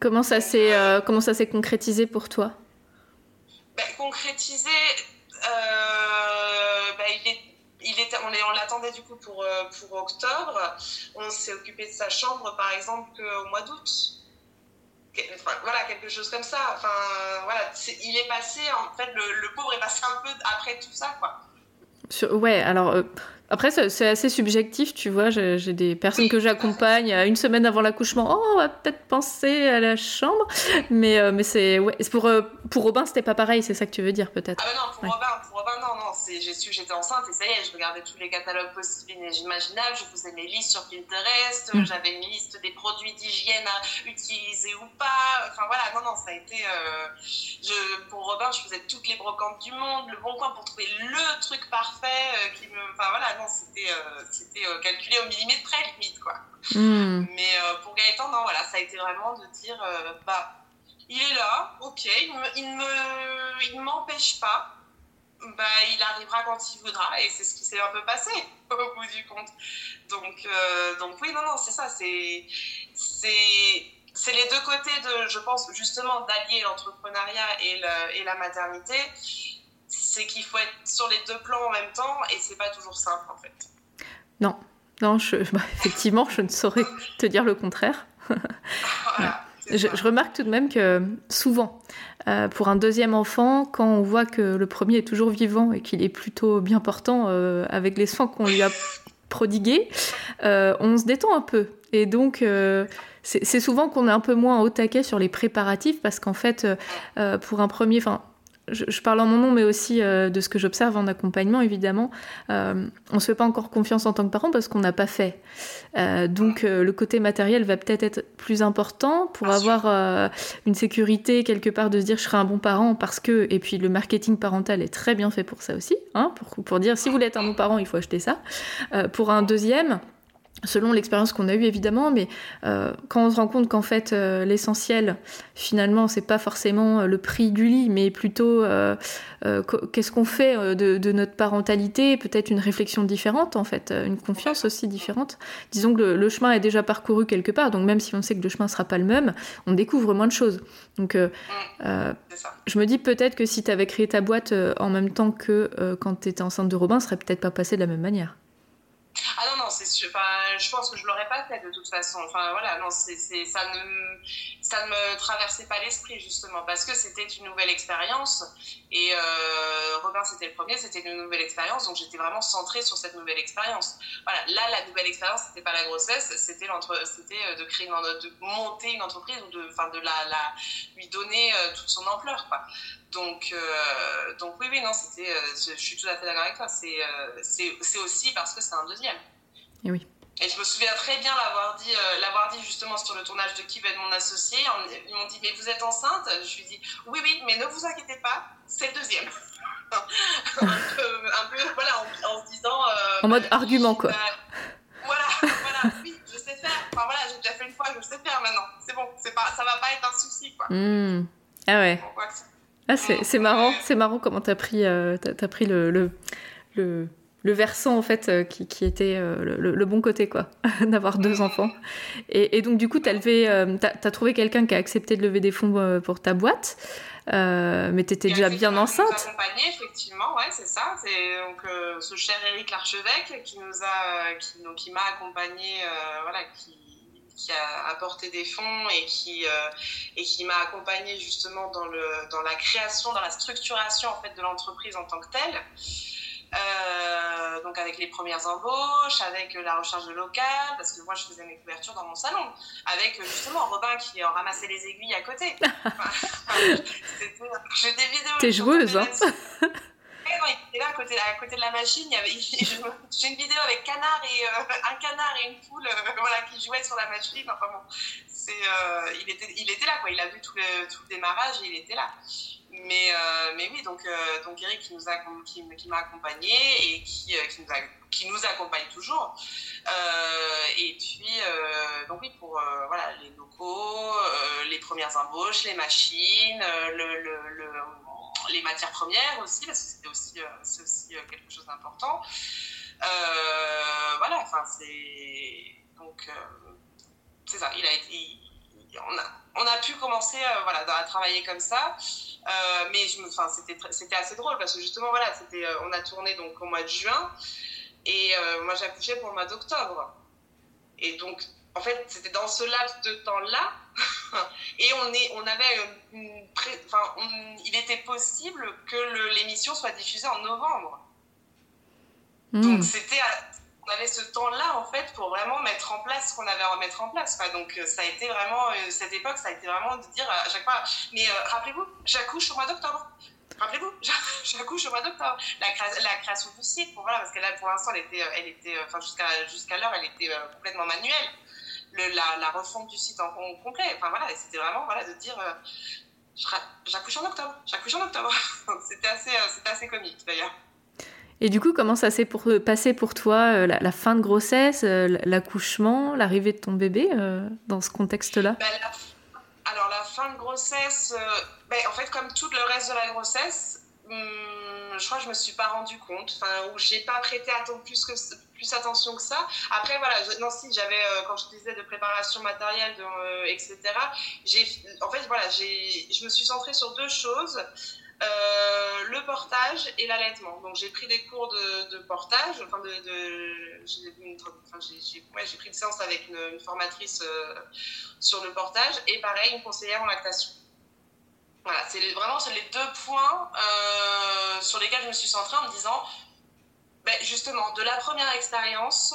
Comment ça s'est euh, comment ça s'est concrétisé pour toi? Bah, Concrétisé, bah, il est il était, on, l'attendait du coup pour, pour octobre. On s'est occupé de sa chambre, par exemple, qu'au mois d'août. voilà, quelque chose comme ça. Enfin, voilà, il est passé, en fait, le, le, pauvre est passé un peu après tout ça, quoi ouais, alors euh, après, c'est assez subjectif, tu vois. J'ai des personnes que j'accompagne une semaine avant l'accouchement. Oh, on va peut-être penser à la chambre. Mais, euh, mais c'est ouais, pour, euh, pour Robin, c'était pas pareil, c'est ça que tu veux dire peut-être Ah, non, pour, Robin, pour Robin, non, non. J'ai su j'étais enceinte et ça y est, je regardais tous les catalogues possibles et imaginables. Je faisais mes listes sur Pinterest. Mm. J'avais une liste des produits d'hygiène à utiliser ou pas. Enfin voilà, ça a été. Euh, je, pour Robin, je faisais toutes les brocantes du monde, le bon coin pour trouver le truc parfait qui me. Enfin voilà c'était euh, c'était euh, calculé au millimètre près, limite, quoi. Hmm. Mais euh, pour Gaëtan, non, voilà, ça a été vraiment de dire, bah, il est là, ok, il ne il m'empêche pas, bah, il arrivera quand il voudra, et c'est ce qui s'est un peu passé, (laughs) au bout du compte. Donc, donc oui, non, non, c'est ça, c'est c'est les deux côtés de, je pense, justement, d'allier l'entrepreneuriat et, et la maternité c'est qu'il faut être sur les deux plans en même temps et c'est pas toujours simple en fait. Non, non, je, (laughs) bah, effectivement, je ne saurais te dire le contraire. (laughs) je, remarque tout de même que souvent, euh, pour un deuxième enfant, quand on voit que le premier est toujours vivant et qu'il est plutôt bien portant euh, avec les soins qu'on lui a prodigués, euh, on se détend un peu. Et donc, c'est souvent qu'on est un peu moins au taquet sur les préparatifs parce qu'en fait, pour un premier, enfin, je, parle en mon nom, mais aussi euh, de ce que j'observe en accompagnement, évidemment, euh, on ne se fait pas encore confiance en tant que parent parce qu'on n'a pas fait. Euh, donc le côté matériel va peut-être être plus important pour avoir une sécurité quelque part de se dire je serai un bon parent parce que, et puis le marketing parental est très bien fait pour ça aussi, hein, pour, pour dire si vous voulez être un bon parent, il faut acheter ça. pour un deuxième, selon l'expérience qu'on a eue évidemment, mais euh, quand on se rend compte qu'en fait euh, l'essentiel finalement c'est pas forcément euh, le prix du lit, mais plutôt qu'est-ce qu'on fait de, notre parentalité, peut-être une réflexion différente en fait, une confiance aussi différente. Disons que le, chemin est déjà parcouru quelque part, donc même si on sait que le chemin sera pas le même, on découvre moins de choses. Donc je me dis peut-être que si tu avais créé ta boîte en même temps que quand tu étais enceinte de Robin, ça serait peut-être pas passé de la même manière. Ah non, non, c'est. Enfin, je pense que je l'aurais pas fait de toute façon. Enfin, voilà, non, c'est, ça, ne, ça ne me traversait pas l'esprit, justement, parce que c'était une nouvelle expérience. Et euh, Robin, c'était le premier, c'était une nouvelle expérience. Donc, j'étais vraiment centrée sur cette nouvelle expérience. Voilà, là, la nouvelle expérience, c'était pas la grossesse, c'était, c'était euh, de créer de monter une entreprise ou de, enfin, de la, lui donner euh, toute son ampleur, quoi. Donc, euh, donc oui, oui, non, c'était, je, suis tout à fait d'accord avec toi. C'est, c'est, aussi parce que c'est un deuxième. Et oui. Et je me souviens très bien l'avoir dit, euh, l'avoir dit justement sur le tournage de Qui va être mon associé. Ils m'ont dit, mais vous êtes enceinte? Je lui ai dit, oui, oui, mais ne vous inquiétez pas, c'est le deuxième. (laughs) un, peu, voilà, en, se disant. Euh, en mode argument, quoi. voilà, (laughs) voilà, oui, je sais faire. Enfin voilà, j'ai déjà fait une fois, je sais faire maintenant. C'est bon, c'est pas, ça va pas être un souci, quoi. Mmh. Ah ouais. ah, c'est, marrant, c'est marrant comment t'as pris, euh, as, pris le, le, le le versant en fait euh, qui, qui était euh, le, bon côté quoi (laughs) d'avoir deux enfants. Et, et, donc du coup t'as levé euh, as, trouvé quelqu'un qui a accepté de lever des fonds pour ta boîte mais t'étais déjà bien enceinte. accompagné effectivement ouais c'est ça. C'est donc ce cher Eric Larchevêque qui nous a qui, donc, qui m'a accompagné voilà qui qui a apporté des fonds et qui, et qui m'a accompagné justement dans, le, dans la création, dans la structuration en fait, de l'entreprise en tant que telle. Euh, donc avec les premières embauches, avec la recherche de local, parce que moi je faisais mes couvertures dans mon salon, avec justement Robin qui ramassait les aiguilles à côté. (laughs) T'es joueuse, hein il était là à côté, à côté de la machine. J'ai une vidéo avec canard et, euh, un canard et une poule euh, voilà, qui jouaient sur la machine. Enfin bon, euh, il, était, il était là, quoi. il a vu tout le, tout le démarrage et il était là. Mais, mais oui, donc, donc Eric qui, nous a, qui, qui m'a accompagné et qui, qui, nous qui nous accompagne toujours. et puis, donc oui, pour voilà, les locaux, les premières embauches, les machines, le, le les matières premières aussi, parce que c'était aussi, euh, c'est aussi euh, quelque chose d'important. Euh, voilà, enfin, c'est. Donc, c'est ça, il a été. on, a, on a pu commencer voilà, à travailler comme ça. mais je me, c'était, assez drôle parce que justement, voilà, c'était, on a tourné donc au mois de juin et moi j'ai accouché pour le mois d'octobre. Et donc, en fait, c'était dans ce laps de temps-là (laughs) et on, est, on avait enfin, il était possible que l'émission soit diffusée en novembre. Hmm. Donc c'était, on avait ce temps-là en fait pour vraiment mettre en place ce qu'on avait à remettre en place. Donc euh, ça a été vraiment, euh, cette époque, ça a été vraiment de dire à chaque fois, mais euh, rappelez-vous, j'accouche au mois d'octobre. Rappelez-vous, (laughs) j'accouche au mois d'octobre. La, création du site, pour, voilà, parce que là pour l'instant, elle était, elle était, jusqu'à jusqu'à l'heure, elle était complètement manuelle la, refonte du site en, complet. Enfin voilà, c'était vraiment voilà, de dire euh, j'accouche en octobre, j'accouche en octobre. (laughs) c'était assez, euh, assez comique d'ailleurs. Et du coup, comment ça s'est euh, passé pour toi la, fin de grossesse, l'accouchement, l'arrivée de ton bébé dans ce contexte-là? Ben, Alors la fin de grossesse, ben, en fait comme tout le reste de la grossesse, hum, je crois que je me suis pas rendu compte, ou j'ai pas prêté plus plus attention que ça. Après, voilà, non, si j'avais, euh, quand je disais de préparation matérielle, euh, etc., en fait, voilà, j'ai, je me suis centrée sur deux choses. Euh, le portage et l'allaitement. Donc j'ai pris des cours de, portage, enfin de, j'ai, pris une séance avec une, formatrice sur le portage et pareil une conseillère en lactation. Voilà, c'est vraiment les deux points sur lesquels je me suis centrée en me disant ben, justement, de la première expérience,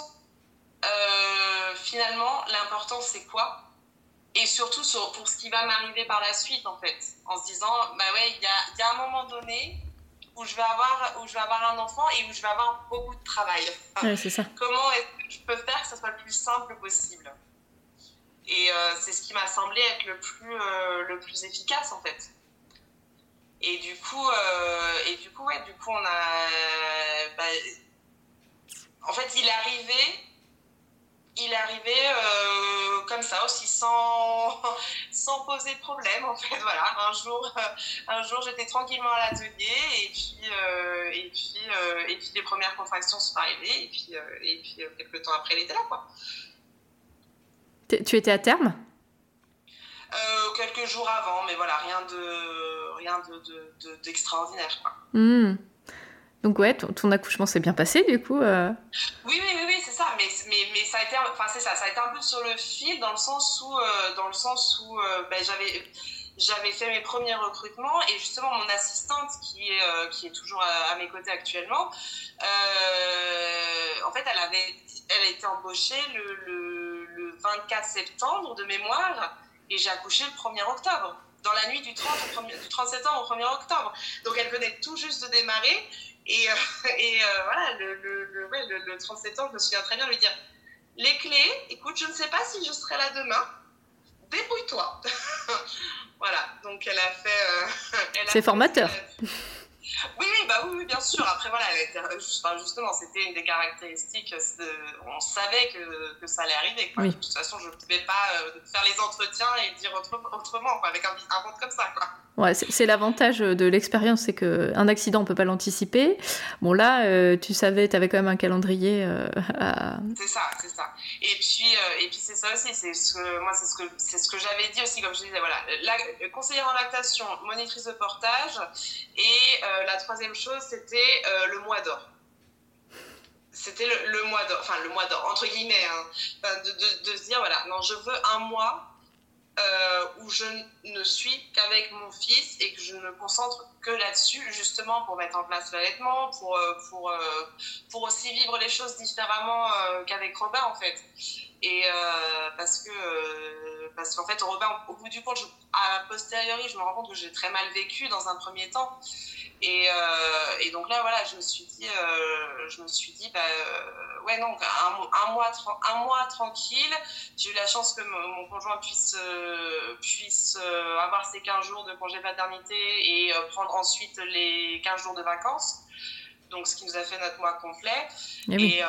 euh, finalement, l'important c'est quoi? Et surtout pour ce qui va m'arriver par la suite, en fait, en se disant, bah ouais, il y a, y a, un moment donné où je vais avoir où je vais avoir un enfant et où je vais avoir beaucoup de travail. c'est ça. Comment est-ce que je peux faire que ça soit le plus simple possible? Et euh, c'est ce qui m'a semblé être le plus euh, le plus efficace en fait. Et du coup, et du coup, ouais, du coup, on a, bah, en fait, il est arrivé, il est arrivé euh, comme ça aussi, sans, (laughs) sans poser de problème. En fait, voilà, un jour, un jour j'étais tranquillement à l'atelier et puis, euh, et, puis, euh, et puis les premières contractions sont arrivées et puis, et puis quelques temps après, il était là. Quoi. Tu étais à terme? Quelques jours avant, mais voilà, rien de rien d'extraordinaire. De, de, mmh. Donc ouais, ton, accouchement s'est bien passé du coup. Euh... Oui, oui, oui, ça. Mais, ça a été, enfin ça, ça a été un peu sur le fil dans le sens où, euh, dans le sens où euh, ben, j'avais, j'avais fait mes premiers recrutements et justement mon assistante qui est, euh, qui est toujours à, mes côtés actuellement, en fait, elle avait, elle a été embauchée le, le, le 24 septembre de mémoire et j'ai accouché le 1er octobre dans la nuit du 30, au du 30 septembre au 1er octobre. Donc elle venait tout juste de démarrer et, voilà, le, ouais, le, le 30 septembre, je me souviens très bien lui dire les clés, écoute, je ne sais pas si je serai là demain, débrouille-toi. (laughs) voilà, donc elle a fait. Euh, C'est formateur. Oui, bah oui, bien sûr. Après, voilà, justement, c'était une des caractéristiques. on savait que, que, ça allait arriver. De toute façon, je ne pouvais pas euh, faire les entretiens et dire autrement, avec un, un ventre comme ça. Quoi. Ouais, c'est l'avantage de l'expérience, c'est qu'un accident, on peut pas l'anticiper. Bon, là, euh, tu savais, tu avais quand même un calendrier euh, à... C'est ça, c'est ça. Et puis, euh, et puis c'est ça aussi, c'est ce que, moi, c'est ce que, c'est ce que j'avais dit aussi, comme je disais, voilà, la, conseillère en lactation, monitrice de portage, et la troisième chose, c'était le mois d'or c'était le, mois d'or, enfin le mois d'or, entre guillemets, hein, de, se dire, voilà, non, je veux un mois euh, où je ne suis qu'avec mon fils et que je ne me concentre que là-dessus, justement pour mettre en place l'allaitement, pour, euh, pour, euh, pour aussi vivre les choses différemment qu'avec Robin en fait. Et parce que parce qu'en fait au bout du compte, à posteriori, je me rends compte que j'ai très mal vécu dans un premier temps. Et, euh, donc là, voilà, je me suis dit, euh, je me suis dit, bah, euh, ouais, non, un, un, mois, un mois tranquille. J'ai eu la chance que mon, conjoint puisse, puisse avoir ses 15 jours de congé paternité et prendre ensuite les 15 jours de vacances. Donc, ce qui nous a fait notre mois complet. Eh et,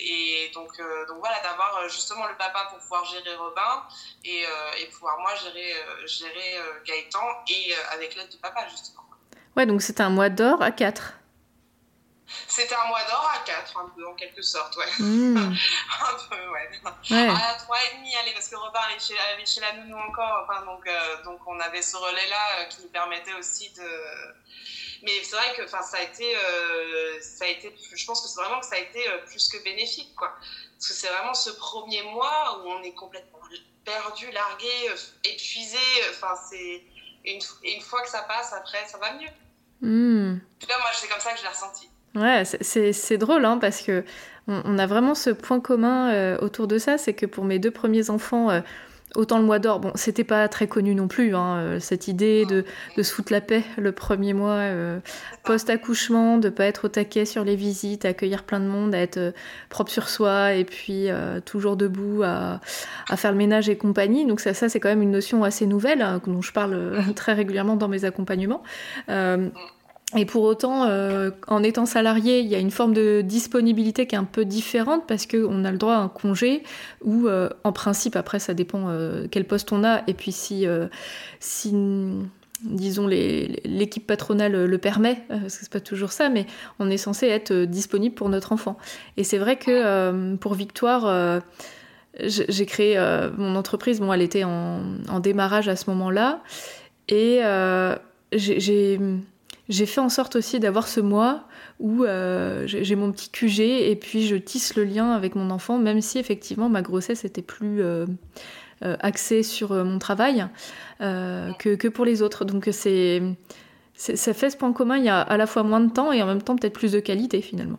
et, donc, donc voilà, d'avoir justement le papa pour pouvoir gérer Robin et, et pouvoir moi gérer, gérer Gaëtan et avec l'aide du papa, justement. Ouais, donc c'était un mois d'or à 4. C'était un mois d'or à 4, un peu, en quelque sorte, ouais. Hmm. (laughs) un peu, ouais. ouais. À 3 et demi, allez, parce que Robin allait chez, chez la nounou encore, enfin, donc, euh, donc on avait ce relais-là euh, qui nous permettait aussi de... Mais c'est vrai que ça a, été, euh, ça a été, je pense que c'est vraiment que ça a été plus que bénéfique, quoi. Parce que c'est vraiment ce premier mois où on est complètement perdu, largué, épuisé, enfin, c'est... Et une, une, fois que ça passe, après, ça va mieux. En tout cas, moi, c'est comme ça que je l'ai ressenti. Ouais, c'est drôle, hein, parce que on, a vraiment ce point commun euh, autour de ça, c'est que pour mes deux premiers enfants, euh, Autant le mois d'or, bon, c'était pas très connu non plus, hein, euh, cette idée de, de, se foutre la paix le premier mois euh, post-accouchement, de pas être au taquet sur les visites, accueillir plein de monde, à être propre sur soi et puis toujours debout à, à, faire le ménage et compagnie. Donc ça, ça c'est quand même une notion assez nouvelle hein, dont je parle très régulièrement dans mes accompagnements. Et pour autant, euh, en étant salarié, il y a une forme de disponibilité qui est un peu différente parce qu'on a le droit à un congé ou, euh, en principe, après, ça dépend euh, quel poste on a. Et puis si, disons, l'équipe patronale le permet, parce que c'est pas toujours ça, mais on est censé être disponible pour notre enfant. Et c'est vrai que pour Victoire, j'ai créé mon entreprise, bon, elle était en démarrage à ce moment-là, et j'ai j'ai fait en sorte aussi d'avoir ce mois où euh, j'ai mon petit QG et puis je tisse le lien avec mon enfant, même si effectivement ma grossesse était plus euh, euh, axée sur mon travail que, que, pour les autres. Donc c'est ça fait ce point commun, il y a à la fois moins de temps et en même temps peut-être plus de qualité finalement.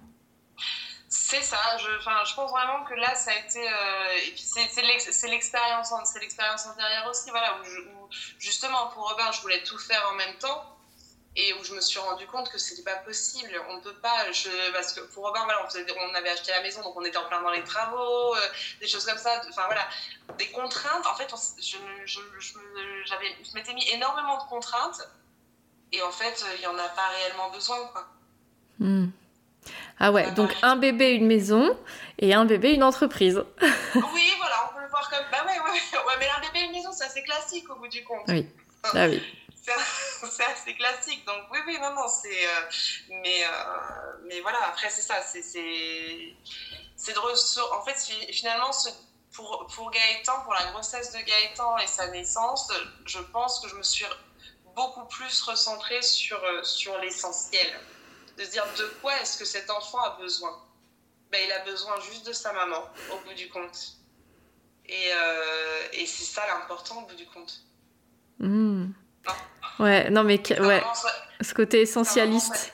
C'est ça, je, je pense vraiment que là ça a été. et puis c'est l'expérience antérieure aussi, voilà, où, où justement pour Robin je voulais tout faire en même temps et où je me suis rendu compte que c'était pas possible. On peut pas, je, parce que pour Robin, voilà, on, on, avait acheté la maison, donc on était en plein dans les travaux, euh, des choses comme ça. Enfin voilà, des contraintes. En fait, je, je, je, je m'étais mis énormément de contraintes, et en fait, il y en a pas réellement besoin, quoi. Hmm. Ah ouais, donc un bébé, une maison, et un bébé, une entreprise. (laughs) oui, voilà, on peut le voir comme. Bah ouais, ouais, ouais, mais un bébé, une maison, c'est assez classique au bout du compte. Oui. Ah oui. (laughs) c'est assez classique. Donc oui, oui, non, c'est... Euh, mais, euh, mais voilà, après, c'est ça. C'est, c'est, de En fait, finalement, pour, pour Gaëtan, pour la grossesse de Gaëtan et sa naissance, je pense que je me suis beaucoup plus recentrée sur, euh, sur l'essentiel. De dire de quoi est-ce que cet enfant a besoin? Ben, Il a besoin juste de sa maman, au bout du compte. Et, et c'est ça l'important, au bout du compte. Mmh. Ouais, non, mais ouais, ce côté essentialiste.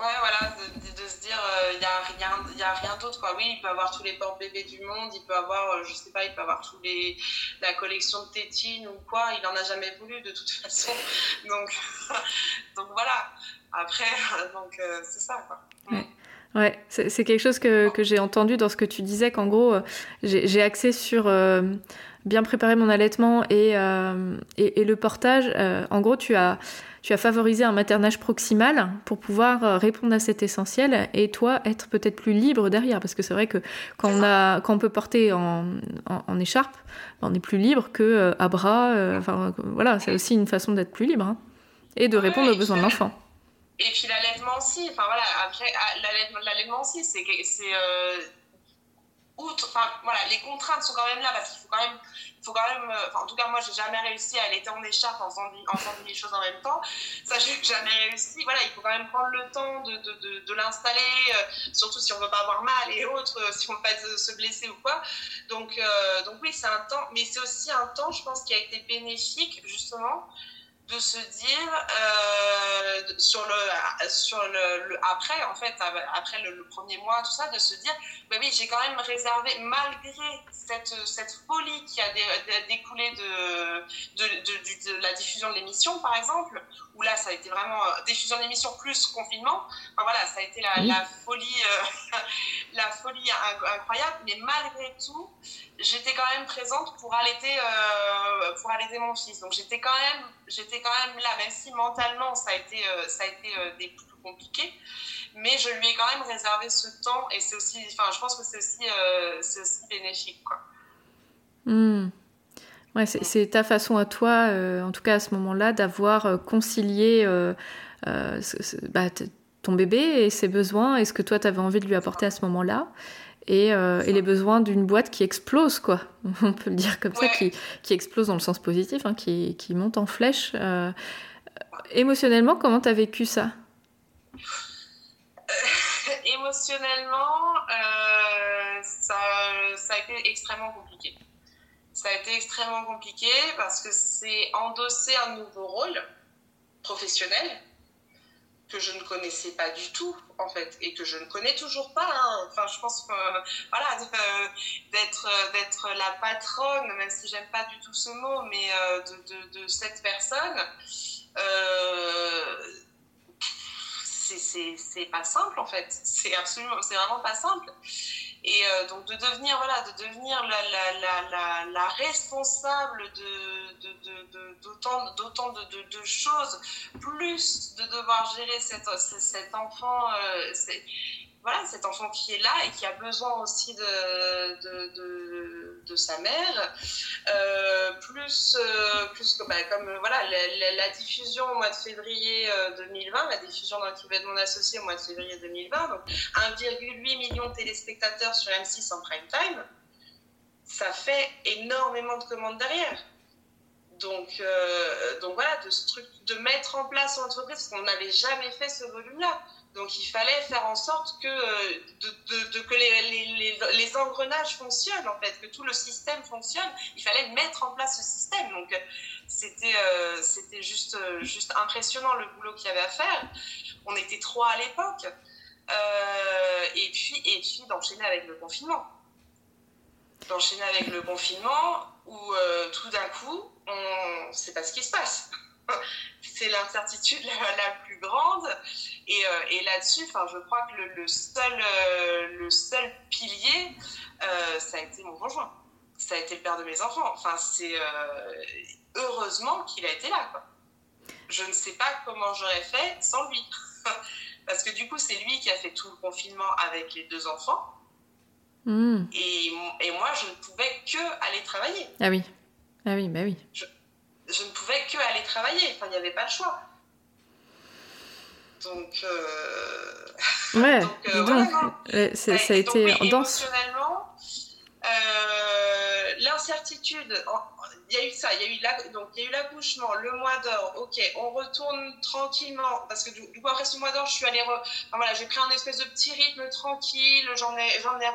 Ouais, voilà, de, se dire, il euh, n'y a rien, y a rien d'autre, quoi. Oui, il peut avoir tous les porte-bébés du monde, il peut avoir, euh, je sais pas, il peut avoir tous les, la collection de tétines ou quoi, il n'en a jamais voulu de toute (laughs) façon. Donc, (laughs) donc voilà. Après, (laughs) donc euh, c'est ça, quoi. Ouais. Ouais, c'est quelque chose que, que j'ai entendu dans ce que tu disais, qu'en gros, j'ai axé sur bien préparer mon allaitement et, et, et le portage. en gros, tu as tu as favorisé un maternage proximal pour pouvoir euh, répondre à cet essentiel et toi être peut-être plus libre derrière. Parce que c'est vrai que quand on, a, quand on peut porter en, en, écharpe, ben, on est plus libre que euh, à bras. Euh, enfin, voilà, c'est aussi une façon d'être plus libre hein, et de répondre aux besoins de l'enfant. Et puis l'allaitement aussi, enfin voilà, après ah, l'allaitement aussi, c'est voilà, les contraintes sont quand même là parce qu'il faut quand même, il faut quand même, euh, en tout cas moi j'ai jamais réussi à allaiter en écharpe en faisant, en faisant les choses en même temps. Ça j'ai (laughs) jamais réussi. Voilà, il faut quand même prendre le temps de, de, de, l'installer, euh, surtout si on veut pas avoir mal et autres, euh, si on veut pas se blesser ou quoi. Donc donc oui c'est un temps, mais c'est aussi un temps, je pense, qui a été bénéfique justement de se dire euh, sur le sur le, après en fait après le, premier mois tout ça de se dire bah oui j'ai quand même réservé malgré cette, cette folie qui a découlé de de, de, de, la diffusion de l'émission par exemple où là ça a été vraiment euh, diffusion de l'émission plus confinement enfin, voilà ça a été la, la folie euh, (laughs) la folie incroyable mais malgré tout j'étais quand même présente pour allaiter, pour allaiter mon fils. Donc j'étais quand même, j'étais quand même là, même si mentalement ça a été, euh, ça a été euh, des plus compliqué. Mais je lui ai quand même réservé ce temps et c'est aussi, enfin, je pense que c'est aussi, c'est aussi bénéfique, quoi. Hmm. Ouais, c'est ta façon à toi, en tout cas à ce moment-là, d'avoir concilié bah, ton bébé et ses besoins et ce que toi tu avais envie de lui apporter à ce moment-là. Euh, et, les besoins d'une boîte qui explose, quoi. (laughs) On peut le dire comme ça, qui, qui, explose dans le sens positif, hein, qui, qui, monte en flèche. Euh, émotionnellement, comment tu as vécu ça? Euh, (laughs) Émotionnellement, ça, ça, a été extrêmement compliqué. Ça a été extrêmement compliqué parce que c'est endosser un nouveau rôle professionnel que je ne connaissais pas du tout en fait et que je ne connais toujours pas hein. enfin je pense que voilà d'être d'être la patronne même si j'aime pas du tout ce mot mais euh, de, de, cette personne euh, c'est pas simple en fait c'est absolument c'est vraiment pas simple et euh, donc de devenir, voilà, de devenir la, la, la, la responsable d'autant de, de, de, de, choses, plus de devoir gérer cet, cet enfant, euh, voilà, cet enfant qui est là et qui a besoin aussi de, de, de, de sa mère, euh, plus, euh, bah, comme euh, voilà, la, diffusion au mois de février 2020, la diffusion dans l'équipe de mon associé au mois de février 2020, donc 1,8 million de téléspectateurs sur M6 en prime time, ça fait énormément de commandes derrière. Donc, donc voilà, de, de mettre en place une entreprise, qu'on n'avait jamais fait ce volume-là. Donc il fallait faire en sorte que, euh, que les, les, les, engrenages fonctionnent, en fait, que tout le système fonctionne. Il fallait mettre en place ce système. Donc c'était euh, juste, juste impressionnant le boulot qu'il y avait à faire. On était trois à l'époque. Euh, et puis, et puis d'enchaîner avec le confinement. D'enchaîner avec le confinement où tout d'un coup, on ne sait pas ce qui se passe. C'est l'incertitude la, plus grande. Et, euh, et là-dessus, je crois que le, seul, euh, le seul pilier, euh, ça a été mon conjoint. Ça a été le père de mes enfants. Enfin, c'est heureusement qu'il a été là. Je ne sais pas comment j'aurais fait sans lui. (laughs) Parce que du coup, c'est lui qui a fait tout le confinement avec les deux enfants. Hmm. Et, et, moi, je ne pouvais que aller travailler. Ah oui. Ah oui, bah oui je ne pouvais que aller travailler. Enfin, il n'y avait pas le choix. Donc, euh... (laughs) ouais, donc, euh, donc ça a été danse. Émotionnellement, euh, l'incertitude, il y a eu ça, il y a eu donc il y a eu l'accouchement, le mois d'or, ok, on retourne tranquillement parce que du, coup après ce mois d'or, je suis allée, voilà, j'ai pris un espèce de petit rythme tranquille, j'en ai j'en ai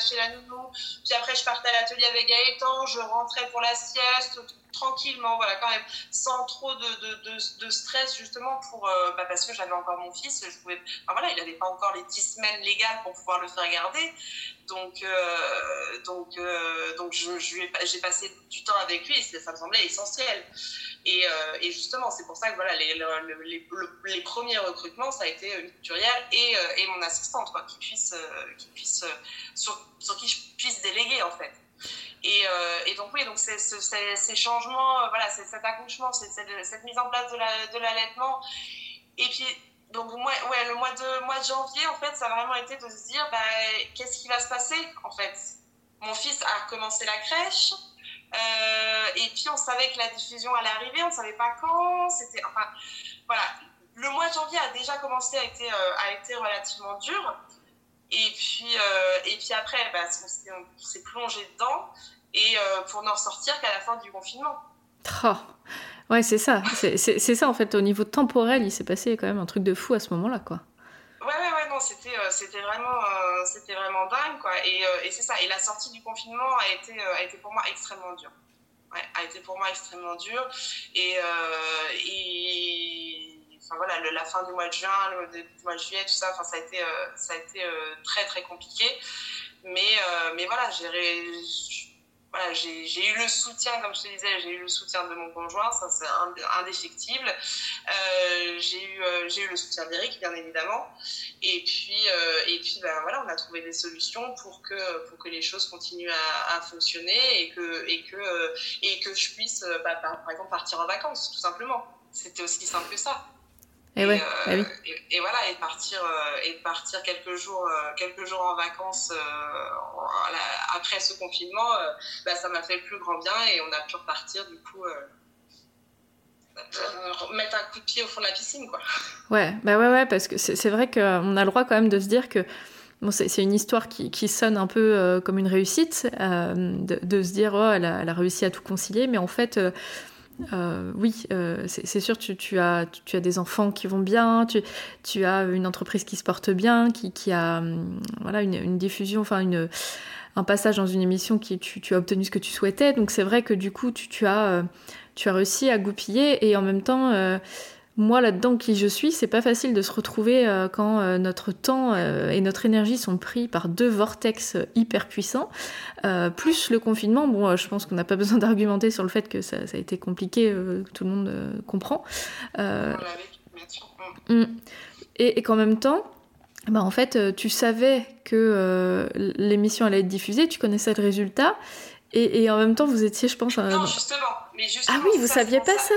chez la nounou, puis après je partais à l'atelier avec Gaëtan, je rentrais pour la sieste, tranquillement, voilà, quand même, sans trop de, de, de, stress, justement, pour, euh, bah, parce que j'avais encore mon fils, je pouvais, voilà, il n'avait pas encore les 10 semaines légales pour pouvoir le faire garder. Donc, euh, donc, euh, donc je, j'ai passé du temps avec lui et ça me semblait essentiel. Et, et justement, c'est pour ça que voilà, les, les, les, premiers recrutements, ça a été une couturière et, et mon assistante, quoi, qui puisse, qui puisse, sur, sur, qui je puisse déléguer en fait. Et, et donc oui, donc ces changements, voilà, c'est cet accouchement, cette, mise en place de l'allaitement. et puis donc le mois de, mois de janvier, en fait, ça a vraiment été de se dire, bah, qu'est-ce qui va se passer, en fait? Mon fils a commencé la crèche, euh, et puis on savait que la diffusion allait arriver, on ne savait pas quand, c'était... Enfin, voilà. Le mois de janvier a déjà commencé être, euh, a été relativement dur, et puis, euh, et puis après, bah, on s'est plongé dedans, et pour n'en sortir qu'à la fin du confinement. Oh. Ouais, c'est ça. C'est ça, en fait. Au niveau temporel, il s'est passé quand même un truc de fou à ce moment-là, quoi. Ouais, ouais, ouais, non, c'était euh, c'était vraiment, euh, c'était vraiment dingue, quoi. Et, euh, et c'est ça. Et la sortie du confinement a été, a été pour moi extrêmement dure. Ouais, a été pour moi extrêmement dure. Et, la fin du mois de juin, le début du mois de juillet, tout ça, enfin, ça a été, ça a été très, très compliqué. Mais, mais voilà, j'ai eu le soutien, comme je te disais, j'ai eu le soutien de mon conjoint, ça c'est indéfectible. Euh, j'ai eu, euh, eu le soutien d'Eric, bien évidemment. Et puis, euh, et puis ben, voilà, on a trouvé des solutions pour que, pour que les choses continuent à, fonctionner et que, et, que, et que je puisse, bah, par exemple, partir en vacances, tout simplement. C'était aussi simple que ça. Et, ouais, bah et, et, voilà, et partir, et partir quelques jours, quelques jours en vacances après ce confinement, bah, ça m'a fait le plus grand bien et on a pu repartir du coup. mettre un coup de pied au fond de la piscine quoi. Ouais, bah ouais, ouais, parce que c'est vrai qu'on a le droit quand même de se dire que Bon, c'est une histoire qui, qui, sonne un peu comme une réussite, euh, de, de, se dire oh, elle a, elle a, réussi à tout concilier, mais en fait, euh, euh, oui, euh, c'est sûr, tu, as, des enfants qui vont bien, tu, as une entreprise qui se porte bien, qui, a hum, voilà, une, diffusion, enfin un passage dans une émission qui tu, as obtenu ce que tu souhaitais. Donc c'est vrai que du coup, tu, as, euh, tu as réussi à goupiller et en même temps moi là-dedans qui je suis, c'est pas facile de se retrouver euh, quand euh, notre temps euh, et notre énergie sont pris par deux vortex hyper puissants, plus le confinement. Bon, je pense qu'on n'a pas (laughs) besoin d'argumenter sur le fait que ça, ça a été compliqué, tout le monde comprend. Mm. Et, et qu'en même temps, bah en fait, tu savais que l'émission allait être diffusée, tu connaissais le résultat, et, et, en même temps, vous étiez, je pense. Non, justement. Mais justement ah oui, vous saviez pas ça, ça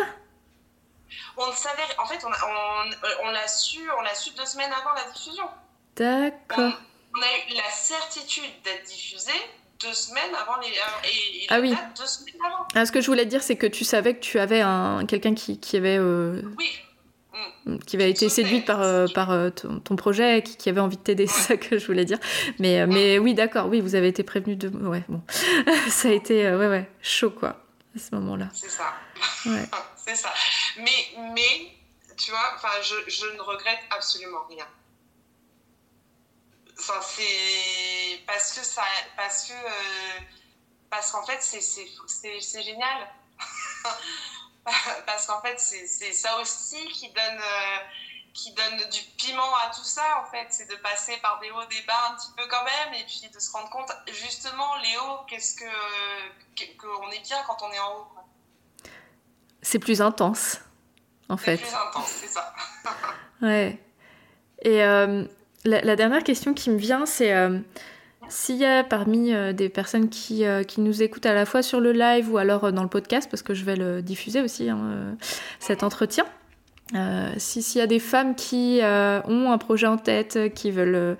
on savait, en fait, on, on, on l'a su, on l'a su deux semaines avant la diffusion. D'accord. On, a eu la certitude d'être diffusé deux semaines avant les. Euh, et, ah oui. deux semaines avant. Ah, ce que je voulais dire, c'est que tu savais que tu avais un, quelqu'un qui, qui avait. Euh, oui. Mm. Qui avait été séduite par, euh, par euh, ton, ton, projet, qui, qui, avait envie de t'aider, c'est ça que je voulais dire. Mais, mais oui, d'accord, oui, vous avez été prévenu de. Ouais, bon. (laughs) ça a été, ouais, ouais, chaud, quoi, à ce moment-là. C'est ça. Ouais. (laughs) c'est ça. Mais, mais, tu vois, enfin, je, je ne regrette absolument rien. Enfin, c'est parce que ça, parce que, euh, parce qu'en fait, c'est génial. (laughs) parce qu'en fait, c'est ça aussi qui donne, euh, qui donne du piment à tout ça, en fait. C'est de passer par des hauts, des bas un petit peu quand même, et puis de se rendre compte, justement, hauts, qu'est-ce que, qu'on est bien quand on est en haut. C'est plus intense, en fait. C'est plus intense, c'est ça. (laughs) ouais. Et euh, la, la, dernière question qui me vient, c'est euh, s'il y a parmi euh, des personnes qui, qui, nous écoutent à la fois sur le live ou alors dans le podcast, parce que je vais le diffuser aussi, hein, cet entretien. S'il y a des femmes qui ont un projet en tête, qui veulent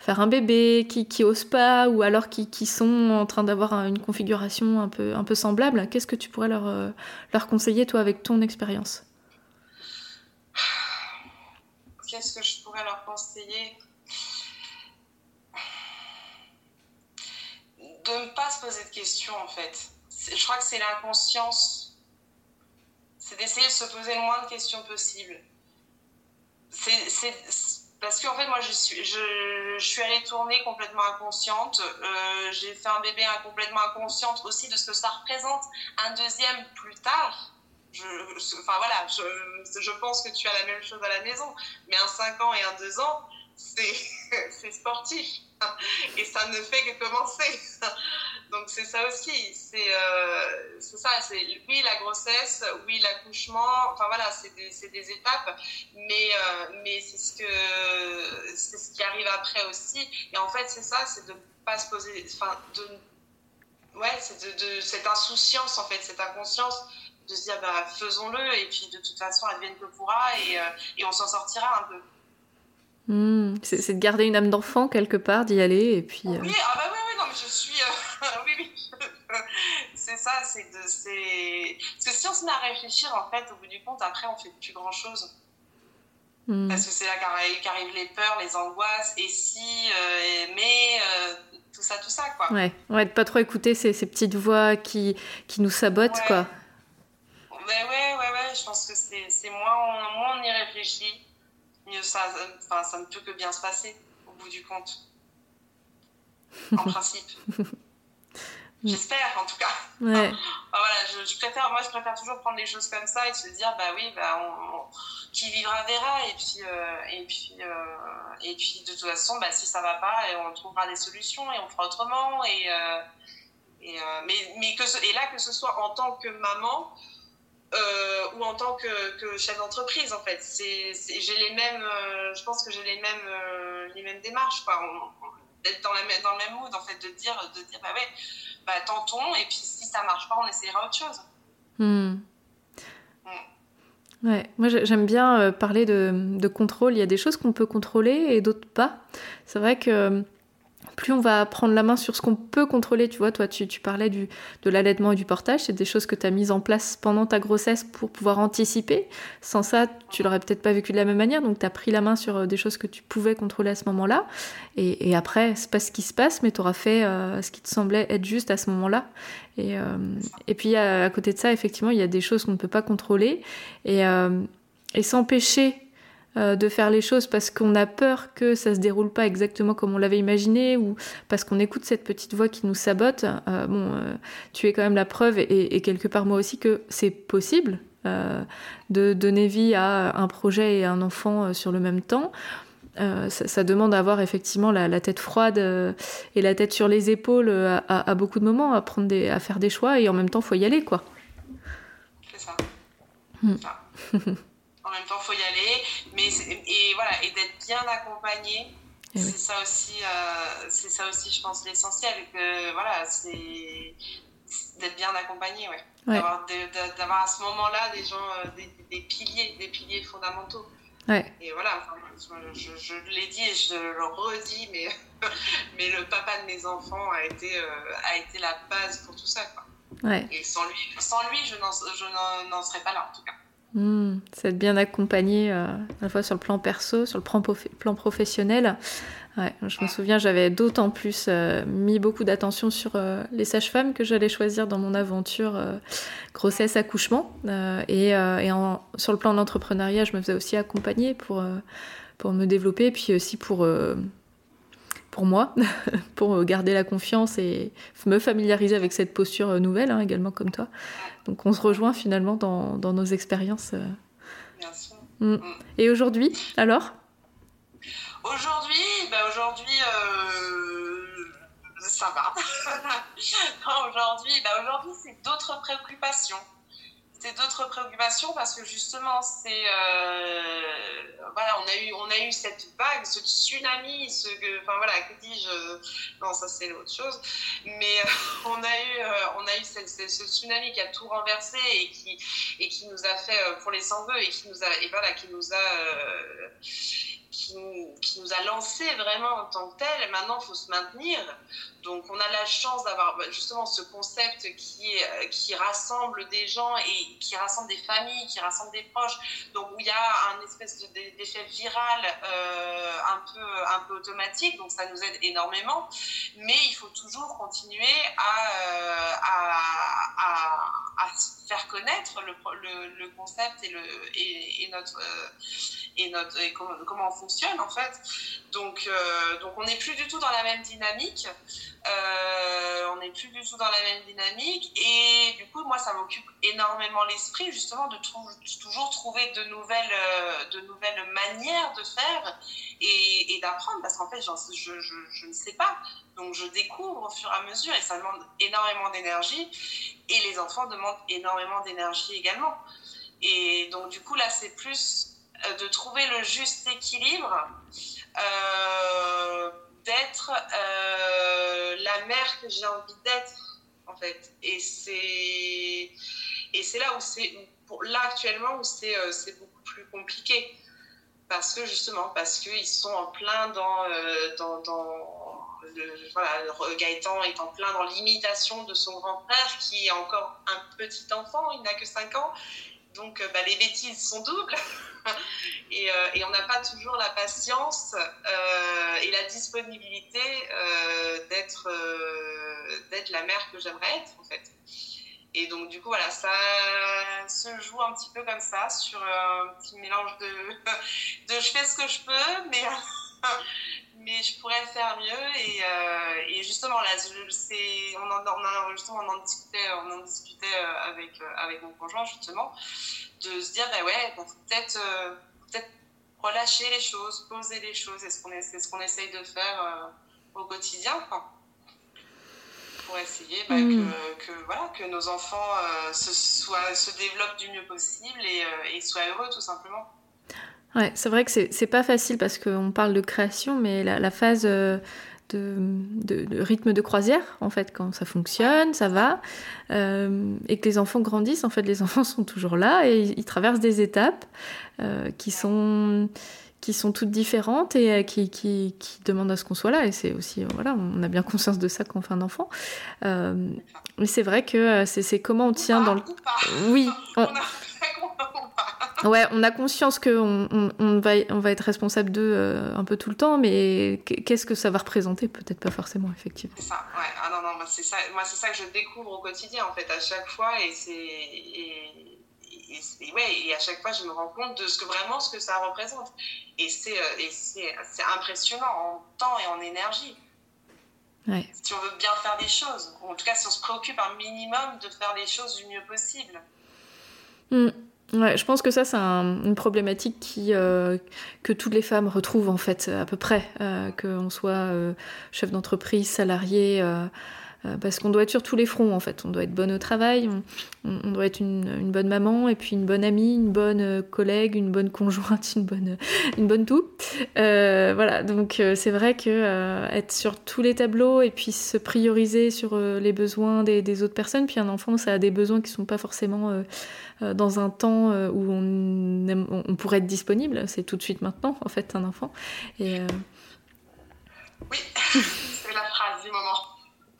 faire un bébé, qui, qui osent pas, ou alors qui, qui sont en train d'avoir une configuration un peu, un peu semblable, qu'est-ce que tu pourrais leur, euh, leur conseiller, toi, avec ton expérience? Qu'est-ce que je pourrais leur conseiller? De ne pas se poser de questions, en fait. Je crois que c'est l'inconscience. C'est d'essayer de se poser le moins de questions possible. C'est parce qu'en fait, moi, je suis, je, suis allée tourner complètement inconsciente. Euh, j'ai fait un bébé complètement inconsciente aussi de ce que ça représente un deuxième plus tard. Enfin voilà, je, je, pense que tu as la même chose à la maison, mais un 5 ans et un 2 ans, c'est (laughs) sportif (laughs) et ça ne fait que commencer. (laughs) Donc c'est ça aussi, c'est euh, ça, c'est oui la grossesse, oui l'accouchement, enfin voilà, c'est des, des, étapes, mais, euh, mais c'est ce, ce qui arrive après aussi. Et en fait c'est ça, c'est de pas se poser, enfin de, ouais, c'est de, cette insouciance en fait, cette inconscience de se dire bah, faisons-le et puis de toute façon advienne que pourra et, euh, et on s'en sortira un peu. Hmm, c'est de garder une âme d'enfant quelque part, d'y aller et puis. Oui, ah bah oui, oui, non, mais je suis. (laughs) oui, oui. (laughs) c'est ça, c'est de. Parce que si on se met à réfléchir, en fait, au bout du compte, après, on fait plus grand chose. Hmm. Parce que c'est là qu'arrivent les peurs, les angoisses, et si, euh, mais, euh, tout ça, tout ça, quoi. Ouais, ouais de pas trop écouter ces, ces petites voix qui, qui nous sabotent, quoi. Ouais, ouais, ouais, ouais, je pense que c'est moins, moins on y réfléchit ça, enfin, ça ne peut que bien se passer au bout du compte. (laughs) En principe. J'espère en tout cas. Ouais. (laughs) voilà, je, préfère, moi je préfère toujours prendre les choses comme ça et se dire bah oui, bah, on, qui vivra verra et puis euh, et puis euh, et puis de toute façon bah, si ça va pas on trouvera des solutions et on fera autrement et, euh, et mais, mais que et là que ce soit en tant que maman euh, ou en tant que, que chef d'entreprise en fait. C'est, j'ai les mêmes, euh, je pense que j'ai les mêmes, euh, les mêmes démarches quoi. d'être dans, la, dans le même mood en fait, de dire, de dire bah ouais, bah tentons et puis si ça marche pas, on essaiera autre chose. Hmm. Ouais, moi j'aime bien parler de, de, contrôle. Il y a des choses qu'on peut contrôler et d'autres pas. C'est vrai que plus on va prendre la main sur ce qu'on peut contrôler. Tu vois, toi, tu, parlais du, de l'allaitement et du portage. C'est des choses que tu as mises en place pendant ta grossesse pour pouvoir anticiper. Sans ça, tu l'aurais peut-être pas vécu de la même manière. Donc, tu as pris la main sur euh, des choses que tu pouvais contrôler à ce moment-là. Et, après, c'est pas ce qui se passe, mais tu auras fait euh, ce qui te semblait être juste à ce moment-là. Et, euh, et puis, à, côté de ça, effectivement, il y a des choses qu'on ne peut pas contrôler. Et, et s'empêcher euh, de faire les choses parce qu'on a peur que ça se déroule pas exactement comme on l'avait imaginé ou parce qu'on écoute cette petite voix qui nous sabote. Euh, bon, euh, tu es quand même la preuve et, quelque part moi aussi que c'est possible de donner vie à un projet et un enfant sur le même temps. Ça, demande d'avoir effectivement la, tête froide et la tête sur les épaules à, beaucoup de moments, à, prendre des, à faire des choix et en même temps, faut y aller, quoi. C'est ça. Hmm. (laughs) en même temps, faut y aller. Mais et voilà, et d'être bien accompagné. Eh c'est ça aussi, euh, c'est ça aussi, je pense, l'essentiel. Que voilà, c'est d'être bien accompagné, ouais. D'avoir, d'avoir à ce moment-là des gens, euh, des, piliers, des piliers fondamentaux. Ouais. Et voilà, je, je, l'ai dit et je le redis, mais, (laughs) mais le papa de mes enfants a été, euh, a été la base pour tout ça. Quoi. Ouais. Et sans lui, sans lui je, je n'en serais pas là, en tout cas. Mmh, c'est être bien accompagné euh, à la fois sur le plan perso, sur le plan, plan professionnel. Ouais, je me souviens, j'avais d'autant plus euh, mis beaucoup d'attention sur euh, les sages-femmes que j'allais choisir dans mon aventure grossesse-accouchement. et, et en, sur le plan de l'entrepreneuriat, je me faisais aussi accompagner pour, pour me développer, puis aussi pour pour moi, (laughs) pour garder la confiance et me familiariser avec cette posture nouvelle, hein, également comme toi. Donc on se rejoint finalement dans, dans nos expériences. Euh. Bien sûr. Mm. Mm. Et aujourd'hui, alors? Aujourd'hui, bah aujourd'hui, euh, ça va. (laughs) aujourd'hui, bah aujourd'hui, c'est d'autres préoccupations c'est d'autres préoccupations parce que justement c'est euh, voilà on a eu on a eu cette vague ce tsunami ce enfin voilà que dis-je non ça c'est autre chose. Mais euh, on a eu euh, on a eu ce tsunami qui a tout renversé et qui et qui nous a fait pour les sans et qui nous a et voilà qui nous a qui, nous a lancé vraiment en tant que tel. Maintenant, il faut se maintenir. Donc, on a la chance d'avoir bah, justement ce concept qui, est, qui rassemble des gens et qui rassemble des familles, qui rassemble des proches. Donc, où il y a un espèce d'effet viral euh, un, peu, automatique. Donc, ça nous aide énormément. Mais il faut toujours continuer à, euh, à, faire connaître le, concept et, le, et, et notre, euh, comment, fonctionne en fait. Donc, donc on n'est plus du tout dans la même dynamique. on n'est plus du tout dans la même dynamique et du coup moi ça m'occupe énormément l'esprit justement de toujours trouver de nouvelles, de nouvelles manières de faire et, d'apprendre parce qu'en fait je, je, ne sais pas. Donc je découvre au fur et à mesure et ça demande énormément d'énergie et les enfants demandent énormément d'énergie également. Et donc du coup là c'est plus euh, de trouver le juste équilibre, euh, d'être euh, la mère que j'ai envie d'être en fait. Et c'est là où c'est là actuellement où c'est beaucoup plus compliqué parce que justement, parce qu'ils sont en plein dans, euh, dans, voilà, Gaëtan est en plein dans l'imitation de son grand frère qui est encore un petit enfant, il n'a que 5 ans. Donc euh, bah, les bêtises sont doubles (laughs) et, euh, et, on n'a pas toujours la patience et la disponibilité d'être d'être la mère que j'aimerais être en fait. Et donc, du coup, voilà, ça se joue un petit peu comme ça, sur un petit mélange de, (laughs) de je fais ce que je peux, mais, mais je pourrais faire mieux. Et, euh, et justement, là, on, en, on, a, justement, on en discutait, on en discutait euh, avec, euh, avec mon conjoint, justement, de se dire, bah ouais, peut-être peut relâcher les choses, poser les choses. C'est ce qu'on ce qu'on essaye de faire au quotidien. Quoi pour essayer bah, hmm. que, voilà, que nos enfants euh, se, soient, se développent du mieux possible et, euh, et soient heureux tout simplement. Ouais, c'est vrai que c'est pas facile parce qu'on parle de création, mais la, la phase euh, de, de, rythme de croisière, en fait, quand ça fonctionne, ça va, et que les enfants grandissent, en fait, les (laughs) enfants sont toujours là et ils, ils traversent des étapes qui sont qui sont toutes différentes et euh, qui, qui, qui, demandent à ce qu'on soit là. Et c'est aussi, euh, voilà, on a bien conscience de ça quand on fait un enfant. Euh, mais c'est vrai que c'est comment on tient dans le. Oui. Ouais, on a conscience qu'on on, on, va, on va être responsable d'eux un peu tout le temps, mais qu'est-ce que ça va représenter? Peut-être pas forcément, effectivement. C'est ça, ouais. Ah non, non, moi c'est ça, ça, que je découvre au quotidien, en fait, à chaque fois, et c'est et, ouais, et à chaque fois, je me rends compte de ce que vraiment ce que ça représente. Et c'est euh, impressionnant en temps et en énergie. Si on veut bien faire des choses, en tout cas si on se préoccupe un minimum de faire les choses du mieux possible. Hmm. Ouais, je pense que ça, c'est une problématique qui, euh, que toutes les femmes retrouvent en fait, à peu près, euh, qu'on soit euh, chef d'entreprise, salarié, euh, parce qu'on doit être sur tous les fronts en fait. On doit être bonne au travail, on, doit être une, bonne maman, et puis une bonne amie, une bonne euh, collègue, une bonne conjointe, (laughs) une bonne, une bonne tout. Euh, voilà, donc c'est vrai que être sur tous les tableaux et puis se prioriser sur les besoins des, autres personnes, puis un enfant ça a des besoins qui sont pas forcément dans un temps où on, on, pourrait être disponible, c'est tout de suite maintenant en fait un enfant. Et, Oui, (laughs) c'est la phrase du moment.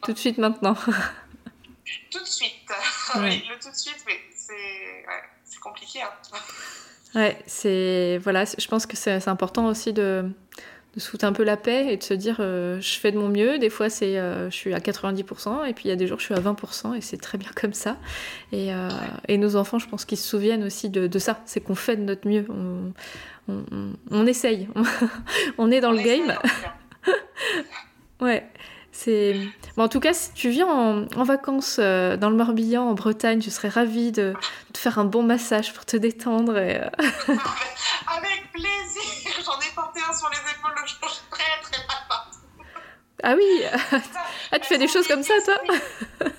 Tout de suite maintenant. (laughs) tout de suite. (laughs) Oui, le tout de suite, mais c'est ouais, compliqué. Hein. ouais, c'est. Voilà, je pense que c'est important aussi de, de se foutre un peu la paix et de se dire euh, je fais de mon mieux. Des fois, c'est euh, je suis à 90% et puis il y a des jours, je suis à 20% et c'est très bien comme ça. Et, euh, et nos enfants, je pense qu'ils se souviennent aussi de, de ça. C'est qu'on fait de notre mieux. On, on, on essaye. (laughs) on est dans le game. (laughs) ouais. C'est. Bon, en tout cas, si tu viens en, vacances euh, dans le Morbihan, en Bretagne, je serais ravie de, te faire un bon massage pour te détendre. Et, euh, (laughs) (laughs) Avec plaisir J'en ai porté un sur les épaules le jour (laughs) très très mal partout. Ah oui Ah, tu fais des choses comme ça, toi? Ah ouais,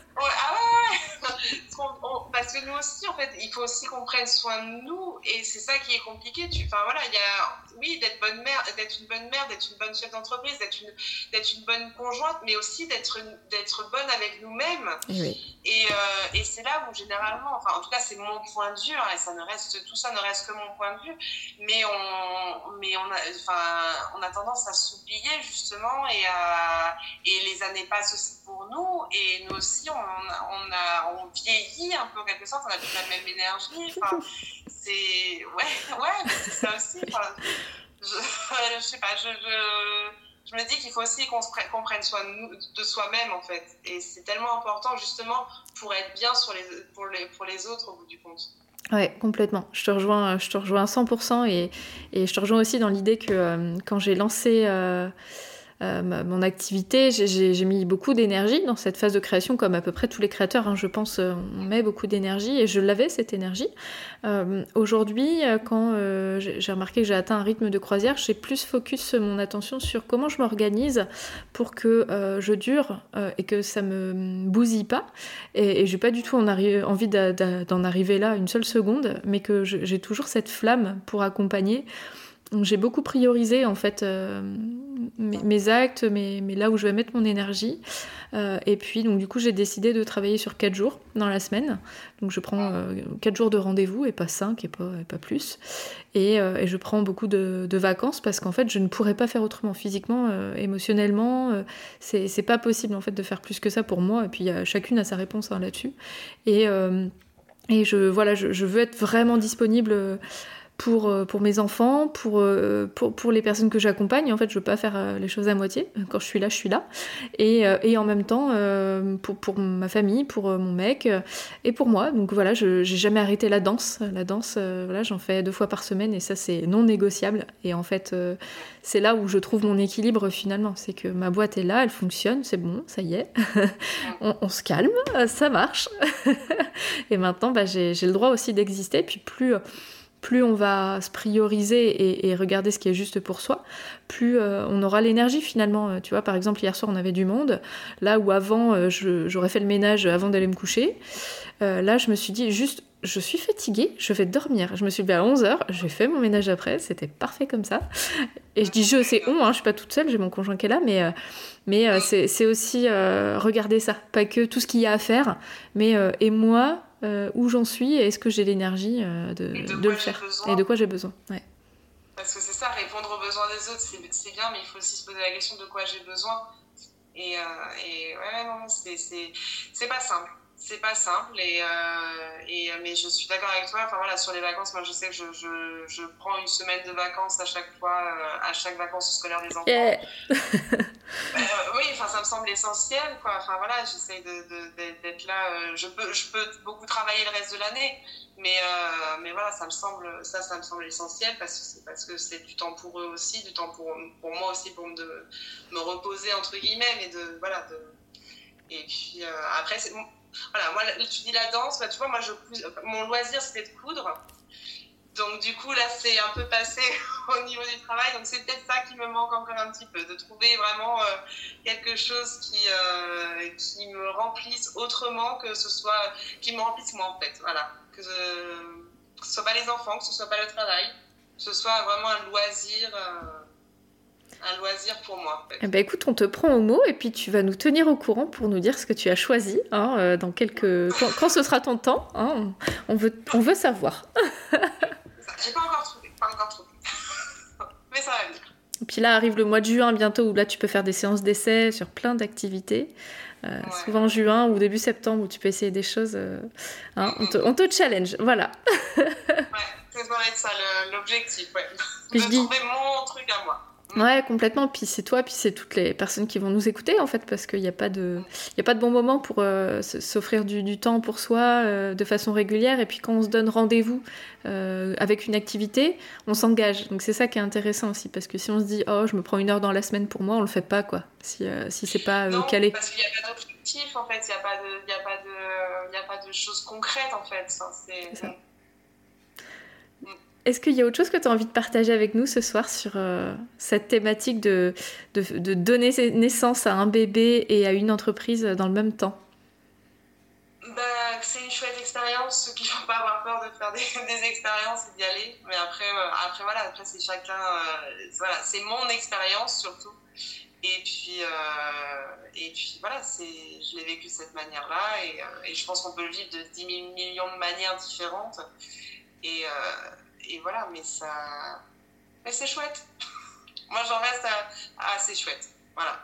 parce que nous aussi, en fait, il faut aussi qu'on prenne soin de nous et c'est ça qui est compliqué. Tu, enfin voilà, il y a, oui, d'être bonne mère, d'être une bonne mère, d'être une bonne chef d'entreprise, d'être une, d'être une bonne conjointe, mais aussi d'être, d'être bonne avec nous-mêmes. Et, euh, et c'est là où généralement, enfin en tout cas c'est mon point de vue hein, et ça ne reste, tout ça ne reste que mon point de vue, mais on, mais on a, enfin, on a tendance à s'oublier justement et à, et les années passent aussi pour nous et nous aussi on, on a, on vieillit un peu en quelque sorte, on a plus la même énergie. Enfin, c'est ouais, (laughs) ouais, c'est ça aussi. je, (laughs) je sais pas, je, je, me dis qu'il faut aussi qu'on prenne soin de, soi-même en fait. Et c'est tellement important justement pour être bien sur les, pour, les, pour les autres au bout du compte. Ouais, complètement. Je te rejoins, je te rejoins à 100% et, et je te rejoins aussi dans l'idée que quand j'ai lancé euh, mon activité, j'ai mis beaucoup d'énergie dans cette phase de création, comme à peu près tous les créateurs, hein, je pense, euh, on met beaucoup d'énergie et je l'avais cette énergie. Euh, aujourd'hui, quand j'ai remarqué que j'ai atteint un rythme de croisière, j'ai plus focus mon attention sur comment je m'organise pour que je dure et que ça me bousille pas. Et, et j'ai pas du tout envie d'en arriver là une seule seconde, mais que j'ai toujours cette flamme pour accompagner j'ai beaucoup priorisé en fait euh, mes, actes, mais là où je vais mettre mon énergie. Euh, et puis donc du coup j'ai décidé de travailler sur 4 jours dans la semaine. Donc je prends 4 euh, jours de rendez-vous et pas 5 et pas, pas plus. Et, je prends beaucoup de, vacances parce qu'en fait je ne pourrais pas faire autrement physiquement, émotionnellement. c'est pas possible en fait de faire plus que ça pour moi. Et puis chacune a sa réponse hein, là-dessus. Et, et je, voilà, je, je, veux être vraiment disponible pour, euh, pour mes enfants, pour, euh, pour, pour les personnes que j'accompagne. En fait, je veux pas faire euh, les choses à moitié. Quand je suis là, je suis là. Et, et en même temps, pour, pour ma famille, pour mon mec et pour moi. Donc voilà, je j'ai jamais arrêté la danse. La danse, voilà, j'en fais deux fois par semaine et ça, c'est non négociable. Et en fait, c'est là où je trouve mon équilibre finalement. C'est que ma boîte est là, elle fonctionne, c'est bon, ça y est. (laughs) on, on, se calme, ça marche. (laughs) et maintenant, bah, j'ai le droit aussi d'exister. Puis plus plus on va se prioriser et, regarder ce qui est juste pour soi, plus euh, on aura l'énergie finalement. Euh, tu vois, par exemple, hier soir, on avait du monde, là où avant, euh, j'aurais fait le ménage avant d'aller me coucher. là, je me suis dit, juste, je suis fatiguée, je vais dormir. Je me suis levée à 11h, j'ai fait mon ménage après, c'était parfait comme ça. Et je dis je, c'est on, hein, je suis pas toute seule, j'ai mon conjoint qui est là, mais, mais c'est aussi regarder ça. Pas que tout ce qu'il y a à faire, mais et moi, euh, où j'en suis et est-ce que j'ai l'énergie euh, de, le faire et de quoi j'ai besoin. Ouais. Parce que c'est ça, répondre aux besoins des autres, c'est bien, mais il faut aussi se poser la question de quoi j'ai besoin. Et, euh, et ouais, non, c'est pas simple c'est pas simple et, euh, et, mais je suis d'accord avec toi. Enfin voilà sur les vacances moi je sais que je, je, je prends une semaine de vacances à chaque fois euh, à chaque vacances scolaire des enfants. (laughs) Euh, oui enfin ça me semble essentiel quoi. Enfin voilà j'essaye d'être là je peux je peux beaucoup travailler le reste de l'année mais mais voilà ça me semble ça ça me semble essentiel parce que c'est parce que c'est du temps pour eux aussi du temps pour, pour moi aussi pour me, me reposer entre guillemets mais de voilà de et puis après c'est voilà, moi, tu dis la danse, bah, tu vois, moi, je, mon loisir, c'était de coudre. Donc, du coup, là, c'est un peu passé (laughs) au niveau du travail. Donc, c'est peut-être ça qui me manque encore un petit peu, de trouver vraiment euh, quelque chose qui, euh, qui me remplisse autrement que ce soit, qui me remplisse moi, en fait. Voilà. Que, ce ne soit pas les enfants, que ce soit pas le travail, que ce soit vraiment un loisir. Un loisir pour moi. Eh ben, écoute, on te prend au mot et puis tu vas nous tenir au courant pour nous dire ce que tu as choisi hein, euh, dans quelques... quand, ce sera ton temps. Hein, on, veut, on veut savoir. J'ai pas encore trouvé, pas encore trouvé. (laughs) Mais ça va venir. Et puis là arrive le mois de juin bientôt où là tu peux faire des séances d'essai sur plein d'activités. Euh, souvent en juin ou début septembre où tu peux essayer des choses. Euh, hein, on, te, on, te, challenge, voilà. ouais, c'est ça l'objectif, ouais. De trouver mon truc à moi. Ouais, complètement. Puis c'est toi, puis c'est toutes les personnes qui vont nous écouter, en fait, parce qu'il n'y a, pas de... A pas de bon moment pour euh, s'offrir du, temps pour soi euh, de façon régulière. Et puis quand on se donne rendez-vous euh, avec une activité, on s'engage. Donc c'est ça qui est intéressant aussi, parce que si on se dit, oh, je me prends une heure dans la semaine pour moi, on le fait pas, quoi, si, si c'est pas non, calé. Parce qu'il n'y a pas d'objectif, en fait, il n'y a, pas de, a, pas de, a pas de choses concrètes, en fait. c'est ça. Est-ce qu'il y a autre chose que tu as envie de partager avec nous ce soir sur euh, cette thématique de, de, donner naissance à un bébé et à une entreprise dans le même temps? Bah, C'est une chouette expérience, ceux qui ne vont pas avoir peur de faire (laughs) des, expériences et d'y aller. Mais après, euh, après voilà, après c'est chacun. Euh, voilà, c'est mon expérience surtout. Et puis, et puis voilà, je l'ai vécu de cette manière-là et, et, je pense qu'on peut le vivre de 10 millions de manières différentes. Et, et voilà, mais ça. Mais c'est chouette. (laughs) Moi, j'en reste à, assez chouette. Voilà.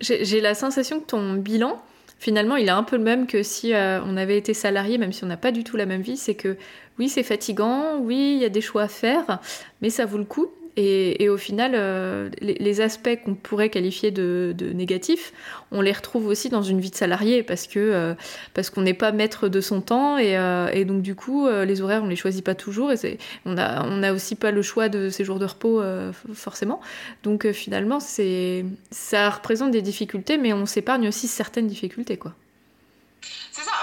J'ai la sensation que ton bilan, finalement, il est un peu le même que si euh, on avait été salarié, même si on n'a pas du tout la même vie. C'est que oui, c'est fatigant, oui, il y a des choix à faire, mais ça vaut le coup. Et, au final, euh, les, aspects qu'on pourrait qualifier de, négatifs, on les retrouve aussi dans une vie de salarié parce que euh, parce qu'on n'est pas maître de son temps et, et donc du coup, les horaires on les choisit pas toujours et on a on a aussi pas le choix de ces jours de repos forcément. Donc finalement, c'est ça représente des difficultés, mais on s'épargne aussi certaines difficultés quoi.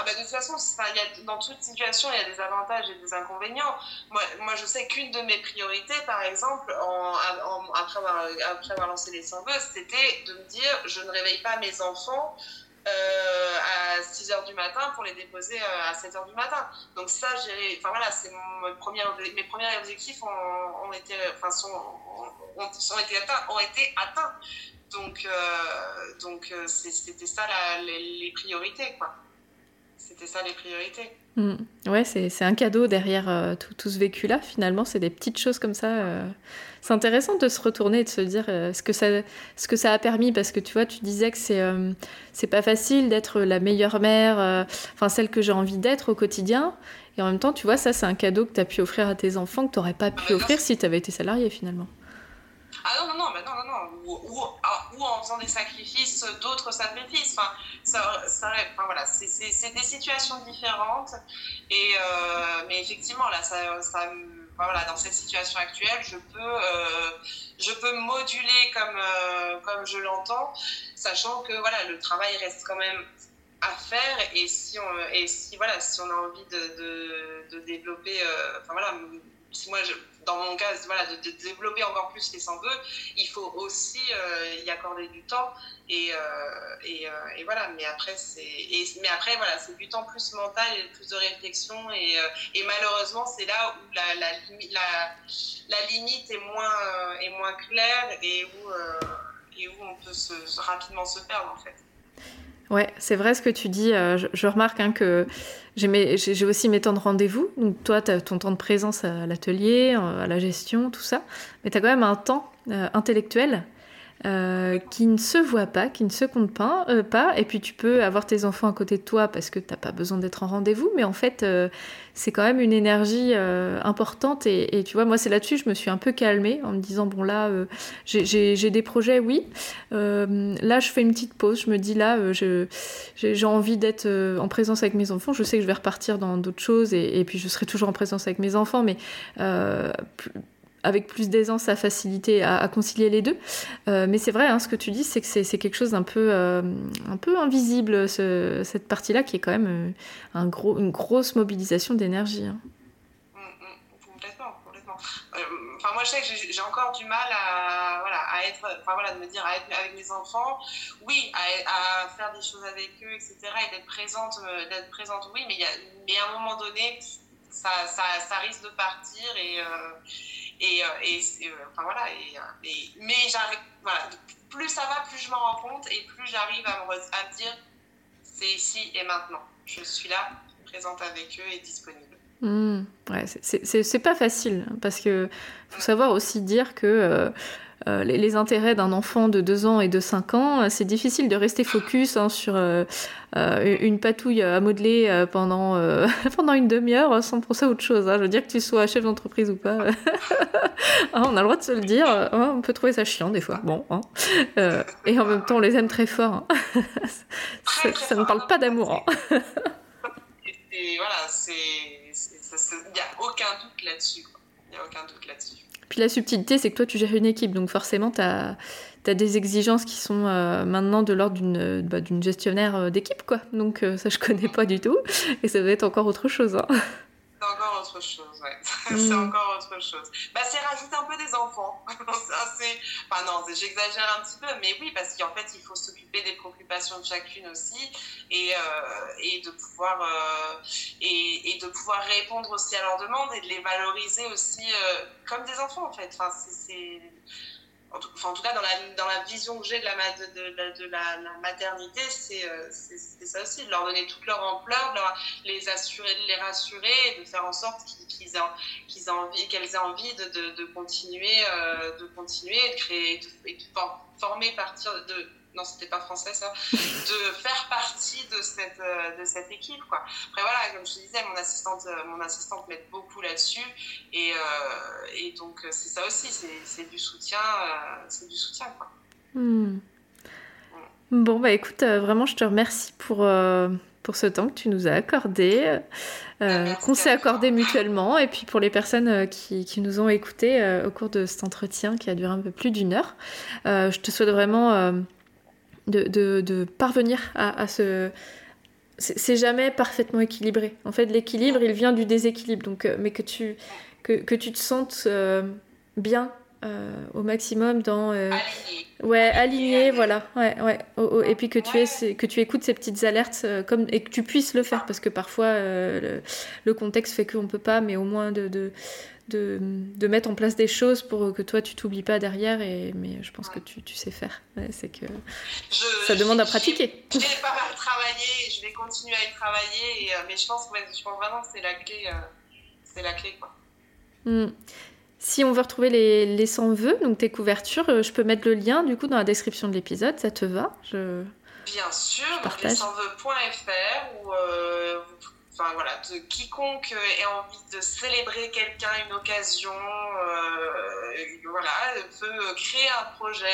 Bah, de toute façon, y a, dans toute situation, il y a des avantages et des inconvénients. Moi, moi je sais qu'une de mes priorités, par exemple, après, avoir, lancé les 100 c'était de me dire je ne réveille pas mes enfants euh, à 6 h du matin pour les déposer euh, à 7 h du matin. Donc, ça, enfin, voilà, mes premiers objectifs ont, été, enfin, sont, ont, été atteints, ont été atteints. Donc, euh, donc c'était ça les, les priorités, quoi c'était ça les priorités. Mm. Ouais, c'est un cadeau derrière euh, tout, ce vécu-là, finalement. C'est des petites choses comme ça. Euh. C'est intéressant de se retourner et de se dire euh, ce, que ça, ce que ça a permis. Parce que tu vois, tu disais que c'est c'est pas facile d'être la meilleure mère, enfin celle que j'ai envie d'être au quotidien. Et en même temps, tu vois, ça, c'est un cadeau que tu as pu offrir à tes enfants que tu n'aurais pas pu offrir si tu avais été salarié finalement. Ah non, non, non, mais non, non, non. Ou, ah, ou, en des sacrifices, d'autres sacrifices. Enfin, ça, ça, enfin voilà, c'est des situations différentes. Et, euh, mais effectivement, là, ça, voilà, dans cette situation actuelle, je peux, euh, je peux moduler comme, euh, comme je l'entends, sachant que voilà, le travail reste quand même à faire et si on, et si, voilà, si on a envie de développer, enfin voilà, si moi, je, dans mon cas, voilà, de, développer encore plus les 100 vœux, il faut aussi euh, y accorder du temps. Et, euh, euh, voilà, mais après, c'est, voilà, du temps plus mental et plus de réflexion. Et, malheureusement, c'est là où la, limite est moins, claire et où, on peut rapidement se perdre, en fait. Ouais, c'est vrai ce que tu dis. Je, je remarque hein, que j'ai aussi mes temps de rendez-vous. Donc toi, tu as ton temps de présence à l'atelier, à la gestion, tout ça. Mais tu as quand même un temps euh, intellectuel euh, qui ne se voit pas, qui ne se compte pas, euh, pas. Et puis tu peux avoir tes enfants à côté de toi parce que tu n'as pas besoin d'être en rendez-vous. Mais en fait, c'est quand même une énergie importante. Et, tu vois, moi, c'est là-dessus, je me suis un peu calmée en me disant, bon là, j'ai des projets, oui. là, je fais une petite pause. Je me dis, là, j'ai envie d'être en présence avec mes enfants. Je sais que je vais repartir dans d'autres choses et, puis je serai toujours en présence avec mes enfants. Mais avec plus d'aisance à faciliter, à, concilier les deux. Euh, mais c'est vrai, hein, ce que tu dis, c'est que c'est quelque chose d'un peu, euh, un peu invisible, cette partie-là, qui est quand même euh, un gros, une grosse mobilisation d'énergie. Hein. Mm, mm, complètement, complètement. Enfin, moi, je sais que j'ai encore du mal à, voilà, à être, enfin, voilà, de me dire, à être avec mes enfants, oui, à, faire des choses avec eux, etc., et d'être présente, d'être présente, oui, mais, y a, mais à un moment donné, ça, ça, ça risque de partir et et, euh, euh, enfin voilà, et, euh, mais plus ça va, plus je m'en rends compte et plus j'arrive à, me, dire c'est ici et maintenant. Je suis là, présente avec eux et disponible. Mmh, ouais, c'est pas facile parce que faut savoir aussi dire que les, intérêts d'un enfant de 2 ans et de 5 ans, euh, c'est difficile de rester focus hein, sur euh, une patouille à modeler pendant, (laughs) pendant une demi-heure sans penser à autre chose. Hein. Je veux dire que tu sois chef d'entreprise ou pas. Ah, (laughs) on a le droit de se le dire. Hein. on peut trouver ça chiant des fois. Bon, et en même temps, on les aime très fort. (laughs) ça, ne parle pas d'amour. il n'y a aucun doute là-dessus. Il n'y a aucun doute là-dessus. Puis la subtilité, c'est que toi, tu gères une équipe, donc forcément, tu as, des exigences qui sont euh, maintenant de l'ordre d'une bah, gestionnaire euh, d'équipe, quoi. Donc euh, ça, je connais pas du tout, et ça va être encore autre chose. Hein. C'est encore autre chose, ouais. (laughs) c'est mm. encore autre chose. Bah, c'est rajouter un peu des enfants. (laughs) enfin, non, j'exagère un petit peu, mais oui, parce qu'en fait, il faut s'occuper des préoccupations de chacune aussi et, euh, et de pouvoir, euh, et, et, de pouvoir répondre aussi à leurs demandes et de les valoriser aussi euh, comme des enfants, en fait. Enfin, c'est en tout, cas dans la, vision que j'ai de la, maternité, euh, c'est ça aussi, de leur donner toute leur ampleur, de les assurer, de les rassurer de faire en sorte qu'elles aient envie de, continuer, euh, de continuer, de créer, et de, former partir de non, c'était pas français ça, (laughs) de faire partie de cette, de cette équipe. Quoi. Après, voilà, comme je te disais, mon assistante, mon assistante m'aide beaucoup là-dessus. Et, et donc, c'est ça aussi, c'est du soutien. c'est du soutien quoi. Hmm. Bon, bah écoute, vraiment, je te remercie pour, pour ce temps que tu nous as accordé, euh, euh, qu'on s'est accordé mutuellement, et puis pour les personnes euh, qui, qui nous ont écoutés au cours de cet entretien qui a duré un peu plus d'une heure. je te souhaite vraiment de, de, de, parvenir à, à ce... C'est jamais parfaitement équilibré. En fait, l'équilibre, il vient du déséquilibre. Donc, mais que tu, que, que tu te sentes bien au maximum dans Ouais, aligné, voilà. Ouais, ouais. et puis que tu, es, que tu écoutes ces petites alertes euh, comme, et que tu puisses le faire parce que parfois euh, le, contexte fait qu'on ne peut pas, mais au moins de, de, de, de, mettre en place des choses pour que toi tu t'oublies pas derrière. Et, mais je pense que tu, tu sais faire. c'est que ça demande à pratiquer. Je vais pas mal travailler, je vais continuer à y travailler, et, euh, mais je pense, je pense vraiment que c'est la clé. c'est la clé quoi. Mmh. Si on veut retrouver les, les 100 vœux, donc tes couvertures, euh, je peux mettre le lien du coup dans la description de l'épisode, ça te va? Je... Bien sûr, donc les 100 vœux.fr ou euh, enfin voilà, quiconque ait envie de célébrer quelqu'un, une occasion, euh, voilà, peut créer un projet,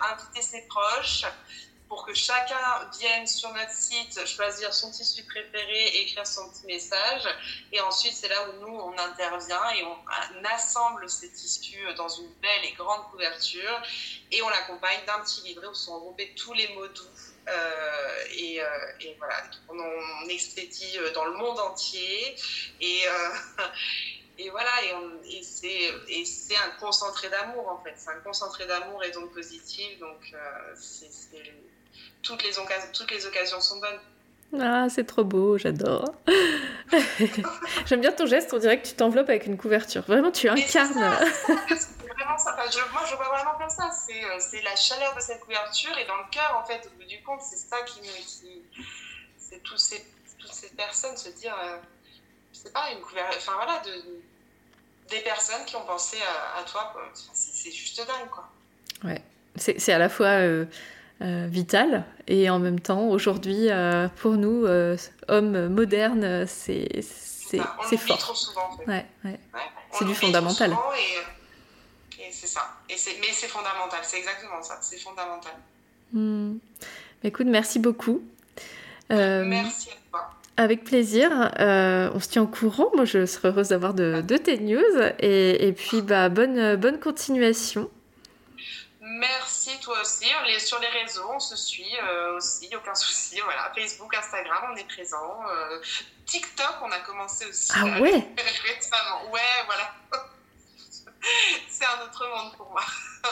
inviter ses proches pour que chacun vienne sur notre site, choisir son tissu préféré, écrire son petit message. Et ensuite, c'est là où nous, on intervient et on assemble ces tissus dans une belle et grande couverture. Et on l'accompagne d'un petit livret où sont regroupés tous les mots doux. Euh, et, euh, et, voilà, on, on, expédie euh, dans le monde entier. Et. (laughs) et voilà, et, et c'est un concentré d'amour en fait. C'est un concentré d'amour et donc positif. Donc toutes les, occasions, toutes les occasions sont bonnes. Ah, c'est trop beau, j'adore. (laughs) J'aime bien ton geste, on dirait que tu t'enveloppes avec une couverture. Vraiment, tu incarnes. (laughs) moi, je vois vraiment comme ça. Euh, c'est la chaleur de cette couverture et dans le cœur, en fait, au bout du compte, c'est ça qui me. Qui... C'est toutes ces, toutes ces personnes se dire. Euh, sais pas, une couverture. Enfin, voilà, de, des personnes qui ont pensé à, toi. C'est juste dingue, quoi. Ouais. C'est à la fois. Euh euh, vital. Et en même temps, aujourd'hui, pour nous, hommes modernes, c'est c'est fort. En fait. ouais, ouais. c'est du fondamental. Et c'est ça. Et mais c'est fondamental, c'est exactement ça, c'est fondamental. Hmm. Écoute, merci beaucoup. merci à toi. Avec plaisir. on se tient au courant. Moi, je serais heureuse d'avoir de, de, tes news. Et, et puis, bah, bonne, bonne continuation. Merci toi aussi. On est sur les réseaux, on se suit euh, aussi, aucun souci. (laughs) Voilà, Facebook, Instagram, on est présent. Euh, TikTok, on a commencé aussi. Ah ouais? (laughs) récemment. Ouais, voilà. (laughs) (laughs) C'est un autre monde pour moi. (laughs)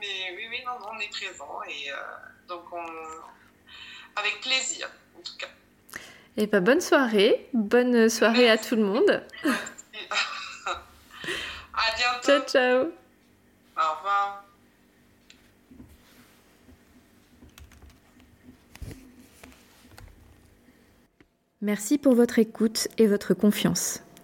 Mais oui, oui, non, non, on est présent et euh, donc on avec plaisir en tout cas. Et eh ben bonne soirée, bonne soirée à tout le monde. (laughs) à bientôt. Ciao ciao. Au revoir. Merci pour votre écoute et votre confiance.